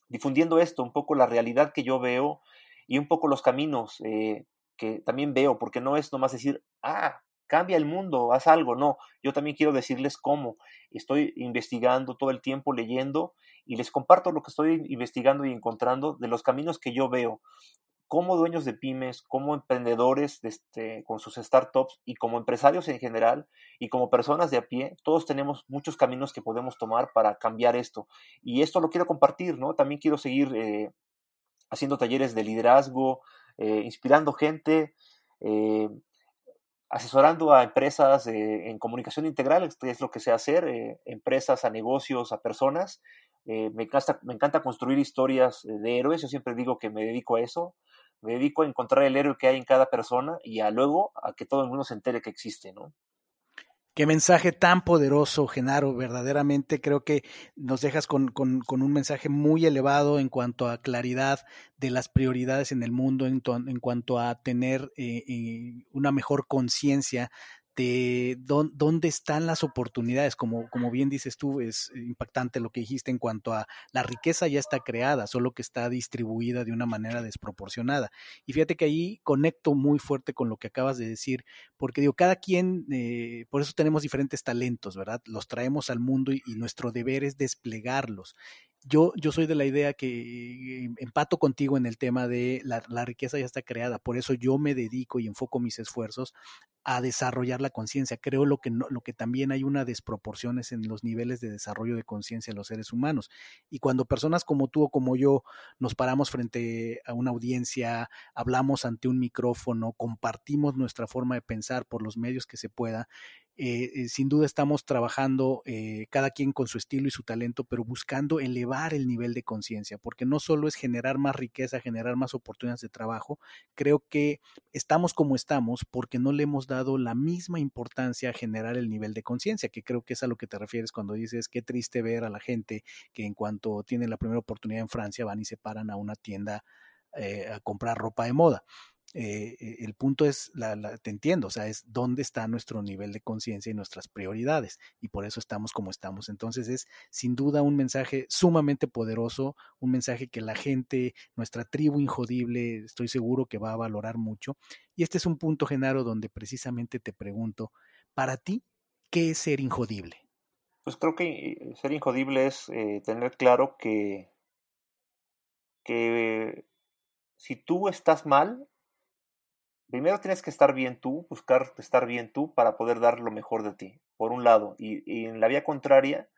difundiendo esto, un poco la realidad que yo veo y un poco los caminos. Eh, que también veo, porque no es nomás decir, ah, cambia el mundo, haz algo, no, yo también quiero decirles cómo. Estoy investigando todo el tiempo, leyendo, y les comparto lo que estoy investigando y encontrando de los caminos que yo veo, como dueños de pymes, como emprendedores este, con sus startups y como empresarios en general y como personas de a pie, todos tenemos muchos caminos que podemos tomar para cambiar esto. Y esto lo quiero compartir, ¿no? También quiero seguir eh, haciendo talleres de liderazgo, eh, inspirando gente, eh, asesorando a empresas en comunicación integral, esto es lo que sé hacer, eh, empresas a negocios, a personas. me, encanta, me encanta construir historias de héroes, yo siempre digo que me dedico a eso, me dedico a encontrar el héroe que hay en cada persona y a luego a que todo el mundo se entere que existe, ¿no? Qué mensaje tan poderoso, Genaro. Verdaderamente creo que nos dejas con, con, con, un mensaje muy elevado en cuanto a claridad de las prioridades en el mundo, en, cuanto a tener eh, eh, una mejor conciencia de dónde están las oportunidades. Como, como bien dices tú, es impactante lo que dijiste en cuanto a la riqueza ya está creada, solo que está distribuida de una manera desproporcionada. Y fíjate que ahí conecto muy fuerte con lo que acabas de decir, porque digo, cada quien, eh, por eso tenemos diferentes talentos, ¿verdad? Los traemos al mundo y, y nuestro deber es desplegarlos yo, yo soy de la idea que empato contigo en el tema de la, la, riqueza ya está creada, por eso yo me dedico y enfoco mis esfuerzos a desarrollar la conciencia. Creo lo que, no, lo que también hay una desproporción es en los niveles de desarrollo de conciencia de los seres humanos. Y cuando personas como tú o como yo nos paramos frente a una audiencia, hablamos ante un micrófono, compartimos nuestra forma de pensar por los medios que se pueda, eh, eh, sin duda estamos trabajando eh, cada quien con su estilo y su talento, pero buscando elevar el nivel de conciencia, porque no solo es generar más riqueza, generar más oportunidades de trabajo, creo que estamos como estamos porque no le hemos dado la misma importancia a generar el nivel de conciencia, que creo que es a lo que te refieres cuando dices qué triste ver a la gente que en cuanto tienen la primera oportunidad en Francia van y se paran a una tienda a comprar ropa de moda. Eh, eh, el punto es, la, te entiendo, o sea, es dónde está nuestro nivel de conciencia y nuestras prioridades, y por eso estamos como estamos. Entonces es sin duda un mensaje sumamente poderoso, un mensaje que la gente, nuestra tribu injodible, estoy seguro que va a valorar mucho. Y este es un punto, Genaro, donde precisamente te pregunto, para ti, ¿qué es ser injodible? Pues creo que eh, ser injodible es tener claro que, que si tú estás mal, primero tienes que estar bien tú, buscar estar bien tú para poder dar lo mejor de ti, por un lado. Y, en la vía contraria,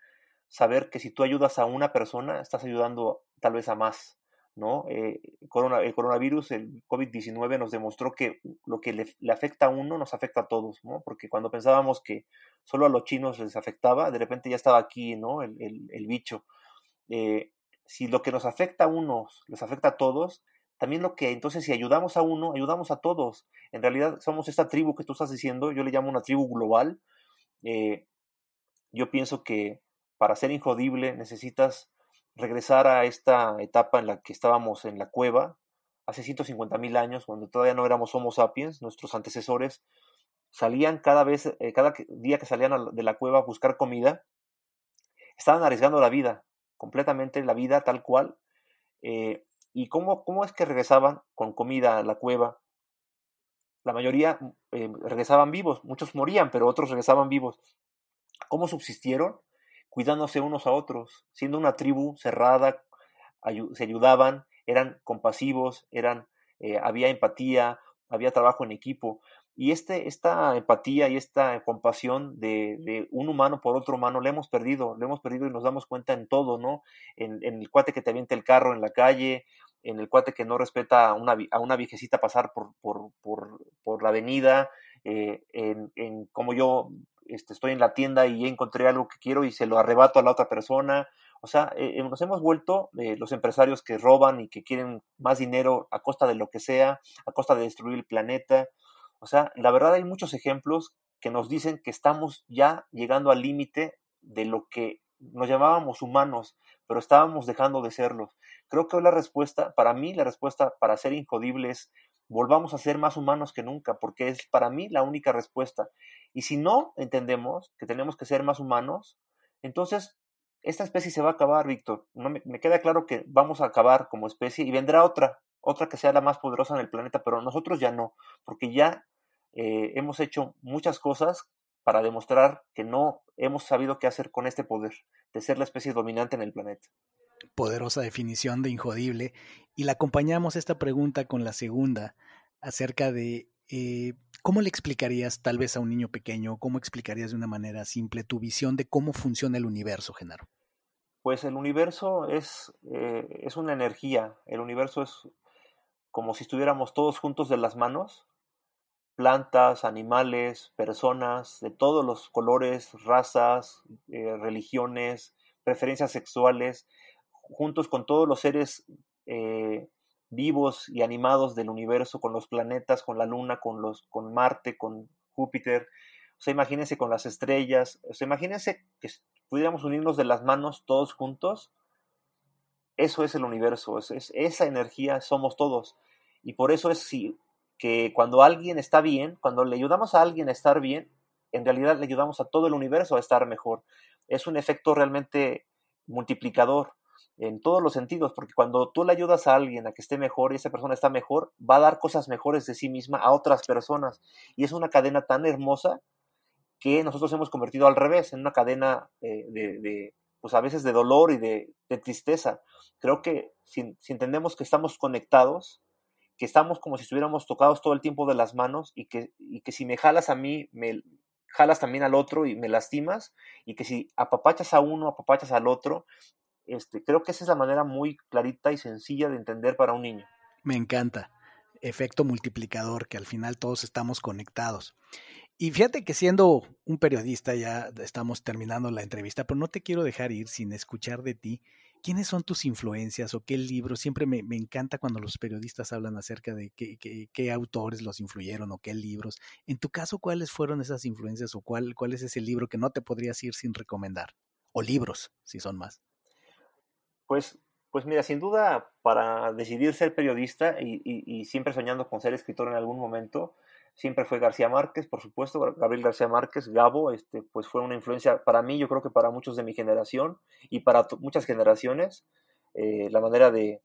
saber que si tú ayudas a una persona, estás ayudando tal vez a más. ¿no? Eh, el coronavirus, el COVID-19 nos demostró que lo que le, afecta a uno nos afecta a todos, ¿no? Porque cuando pensábamos que solo a los chinos les afectaba, de repente ya estaba aquí, ¿no? El, bicho. Eh, si lo que nos afecta a unos les afecta a todos, también lo que, entonces, si ayudamos a uno, ayudamos a todos. En realidad somos esta tribu que tú estás diciendo, yo le llamo una tribu global. Eh, yo pienso que para ser injodible necesitas regresar a esta etapa en la que estábamos en la cueva, hace 150 mil años, cuando todavía no éramos Homo sapiens, nuestros antecesores salían cada vez, eh, cada día que salían de la cueva a buscar comida, estaban arriesgando la vida, completamente la vida tal cual, eh, ¿Y cómo, cómo es que regresaban con comida a la cueva? La mayoría eh, regresaban vivos, muchos morían, pero otros regresaban vivos. ¿Cómo subsistieron? Cuidándose unos a otros, siendo una tribu cerrada, se ayudaban, eran compasivos, eran, eh, había empatía, había trabajo en equipo. Y este, esta empatía y esta compasión de, un humano por otro humano la hemos perdido, la hemos perdido y nos damos cuenta en todo, ¿no? En, el cuate que te avienta el carro en la calle, en el cuate que no respeta a una, a una viejecita pasar por, por, por, por la avenida, eh, en, en cómo yo este, estoy en la tienda y encontré algo que quiero y se lo arrebato a la otra persona. O sea, eh, nos hemos vuelto eh, los empresarios que roban y que quieren más dinero a costa de lo que sea, a costa de destruir el planeta. O sea, la verdad hay muchos ejemplos que nos dicen que estamos ya llegando al límite de lo que nos llamábamos humanos, pero estábamos dejando de serlos. Creo que la respuesta, para mí la respuesta para ser injodible es volvamos a ser más humanos que nunca, porque es para mí la única respuesta. Y si no entendemos que tenemos que ser más humanos, entonces esta especie se va a acabar, Víctor. No me, queda claro que vamos a acabar como especie y vendrá otra, otra que sea la más poderosa en el planeta, pero nosotros ya no, porque ya eh, hemos hecho muchas cosas para demostrar que no hemos sabido qué hacer con este poder de ser la especie dominante en el planeta. Poderosa definición de injodible. Y la acompañamos esta pregunta con la segunda acerca de eh, cómo le explicarías tal vez a un niño pequeño, cómo explicarías de una manera simple tu visión de cómo funciona el universo, Genaro. Pues el universo es, eh, es una energía, el universo es como si estuviéramos todos juntos de las manos, plantas, animales, personas de todos los colores, razas, eh, religiones, preferencias sexuales, juntos con todos los seres eh, vivos y animados del universo, con los planetas, con la Luna, con, los, con Marte, con Júpiter. O sea, imagínense con las estrellas. O sea, imagínense que pudiéramos unirnos de las manos todos juntos. Eso es el universo, es, esa energía somos todos. Y por eso es sí, que cuando alguien está bien, cuando le ayudamos a alguien a estar bien, en realidad le ayudamos a todo el universo a estar mejor. Es un efecto realmente multiplicador en todos los sentidos, porque cuando tú le ayudas a alguien a que esté mejor y esa persona está mejor, va a dar cosas mejores de sí misma a otras personas. Y es una cadena tan hermosa que nosotros hemos convertido al revés, en una cadena eh, de, pues a veces de dolor y de, tristeza. Creo que si, entendemos que estamos conectados, que estamos como si estuviéramos tocados todo el tiempo de las manos y que, y que si me jalas a mí, me jalas también al otro y me lastimas, y que si apapachas a uno, apapachas al otro, este, creo que esa es la manera muy clarita y sencilla de entender para un niño. Me encanta. Efecto multiplicador, que al final todos estamos conectados. Y fíjate que siendo un periodista, ya estamos terminando la entrevista, pero no te quiero dejar ir sin escuchar de ti. ¿Quiénes son tus influencias o qué libros? Siempre me, encanta cuando los periodistas hablan acerca de qué, qué, autores los influyeron o qué libros. En tu caso, ¿cuáles fueron esas influencias o cuál, cuál es ese libro que no te podrías ir sin recomendar? O libros, si son más. Pues, pues mira, sin duda, para decidir ser periodista y, siempre soñando con ser escritor en algún momento, siempre fue García Márquez, por supuesto, Gabriel García Márquez, Gabo, este, pues fue una influencia para mí, yo creo que para muchos de mi generación y para muchas generaciones, eh, la manera de,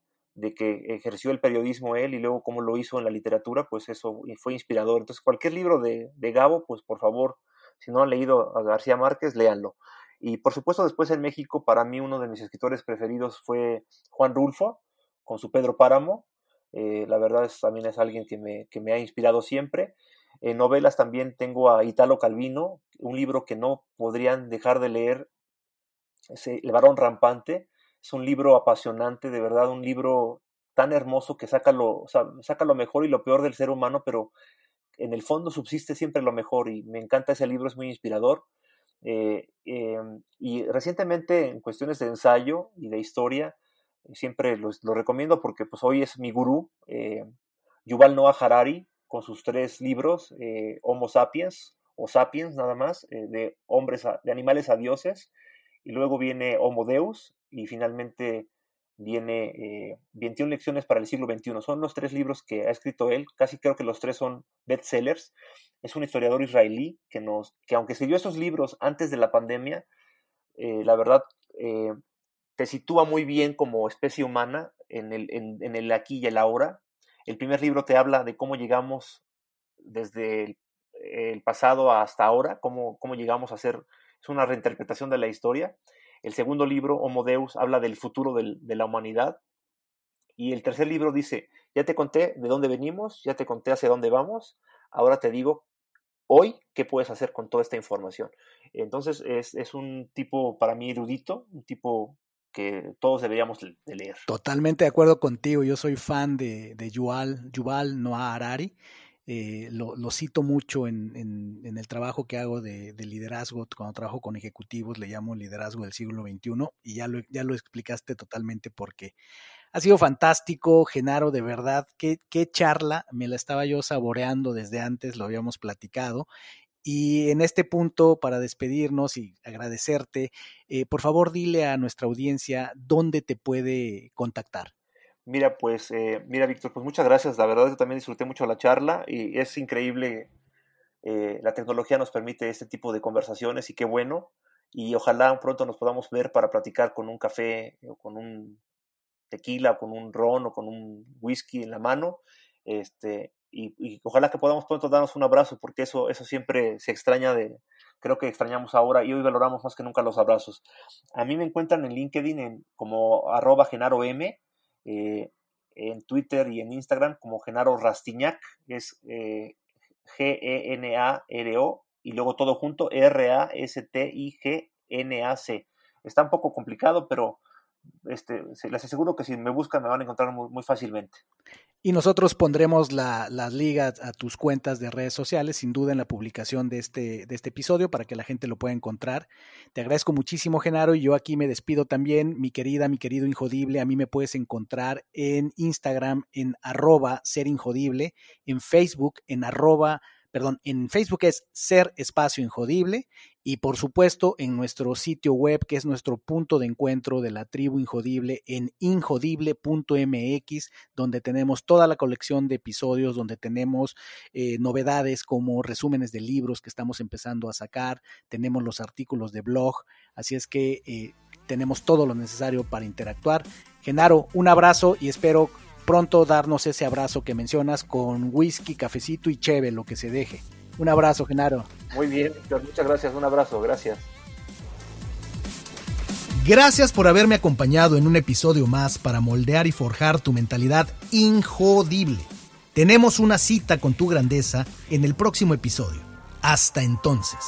que ejerció el periodismo él y luego cómo lo hizo en la literatura, pues eso fue inspirador. Entonces, cualquier libro de, de Gabo, pues por favor, si no han leído a García Márquez, léanlo. Y por supuesto después en México para mí uno de mis escritores preferidos fue Juan Rulfo con su Pedro Páramo. Eh, la verdad también es alguien que me, que me ha inspirado siempre. En novelas también tengo a Italo Calvino, un libro que no podrían dejar de leer, El varón rampante. Es un libro apasionante, de verdad, un libro tan hermoso que saca lo, saca lo mejor y lo peor del ser humano, pero en el fondo subsiste siempre lo mejor y me encanta ese libro, es muy inspirador. Eh, em, y recientemente en cuestiones de ensayo y de historia, siempre lo recomiendo porque pues hoy es mi gurú, eh, Yuval Noah Harari, con sus tres libros, eh, Homo sapiens, o sapiens nada más, de hombres, de animales a dioses, y luego viene Homo Deus, y finalmente viene 21 lecciones para el siglo XXI. Son los tres libros que ha escrito él, casi creo que los tres son bestsellers, es un historiador israelí que, nos, que aunque escribió esos libros antes de la pandemia, eh, la verdad eh, te sitúa muy bien como especie humana en el, en, el aquí y el ahora. El primer libro te habla de cómo llegamos desde el, pasado hasta ahora, cómo, cómo llegamos a ser, es una reinterpretación de la historia. El segundo libro, Homo Deus, habla del futuro de la humanidad. Y el tercer libro dice, ya te conté de dónde venimos, ya te conté hacia dónde vamos, ahora te digo hoy qué puedes hacer con toda esta información. Entonces es, un tipo para mí erudito, un tipo que todos deberíamos de leer. Totalmente de acuerdo contigo, yo soy fan de, de Yuval, Yuval Noah Harari. Eh, lo, cito mucho en, en, el trabajo que hago de, liderazgo, cuando trabajo con ejecutivos, le llamo liderazgo del siglo XXI y ya lo, ya lo explicaste totalmente porque ha sido fantástico, Genaro, de verdad, qué, qué charla, me la estaba yo saboreando desde antes, lo habíamos platicado y en este punto, para despedirnos y agradecerte, eh, por favor dile a nuestra audiencia dónde te puede contactar. Mira, pues, eh, mira, Víctor, pues muchas gracias. La verdad es que también disfruté mucho la charla y es increíble. Eh, la tecnología nos permite este tipo de conversaciones y qué bueno. Y ojalá pronto nos podamos ver para platicar con un café o con un tequila, o con un ron o con un whisky en la mano. Este, y, ojalá que podamos pronto darnos un abrazo, porque eso, eso siempre se extraña de, creo que extrañamos ahora y hoy valoramos más que nunca los abrazos. A mí me encuentran en LinkedIn en, como arroba Genaro M, eh, en Twitter y en Instagram como Genaro Rastiñac, es eh, G-E-N-A-R-O, y luego todo junto, R-A-S-T-I-G-N-A-C. Está un poco complicado, pero este, les aseguro que si me buscan me van a encontrar muy fácilmente. Y nosotros pondremos las ligas a tus cuentas de redes sociales, sin duda, en la publicación de este, de este episodio para que la gente lo pueda encontrar. Te agradezco muchísimo, Genaro, y yo aquí me despido también. Mi querida, mi querido Injodible, a mí me puedes encontrar en Instagram en arroba ser injodible, en Facebook en arroba perdón, en Facebook es Ser Espacio Injodible y por supuesto en nuestro sitio web que es nuestro punto de encuentro de la tribu Injodible en injodible.mx donde tenemos toda la colección de episodios, donde tenemos eh, novedades como resúmenes de libros que estamos empezando a sacar, tenemos los artículos de blog, así es que eh, tenemos todo lo necesario para interactuar. Genaro, un abrazo y espero pronto darnos ese abrazo que mencionas con whisky, cafecito y cheve, lo que se deje. Un abrazo, Genaro. Muy bien, muchas gracias, un abrazo, gracias. Gracias por haberme acompañado en un episodio más para moldear y forjar tu mentalidad injodible. Tenemos una cita con tu grandeza en el próximo episodio. Hasta entonces.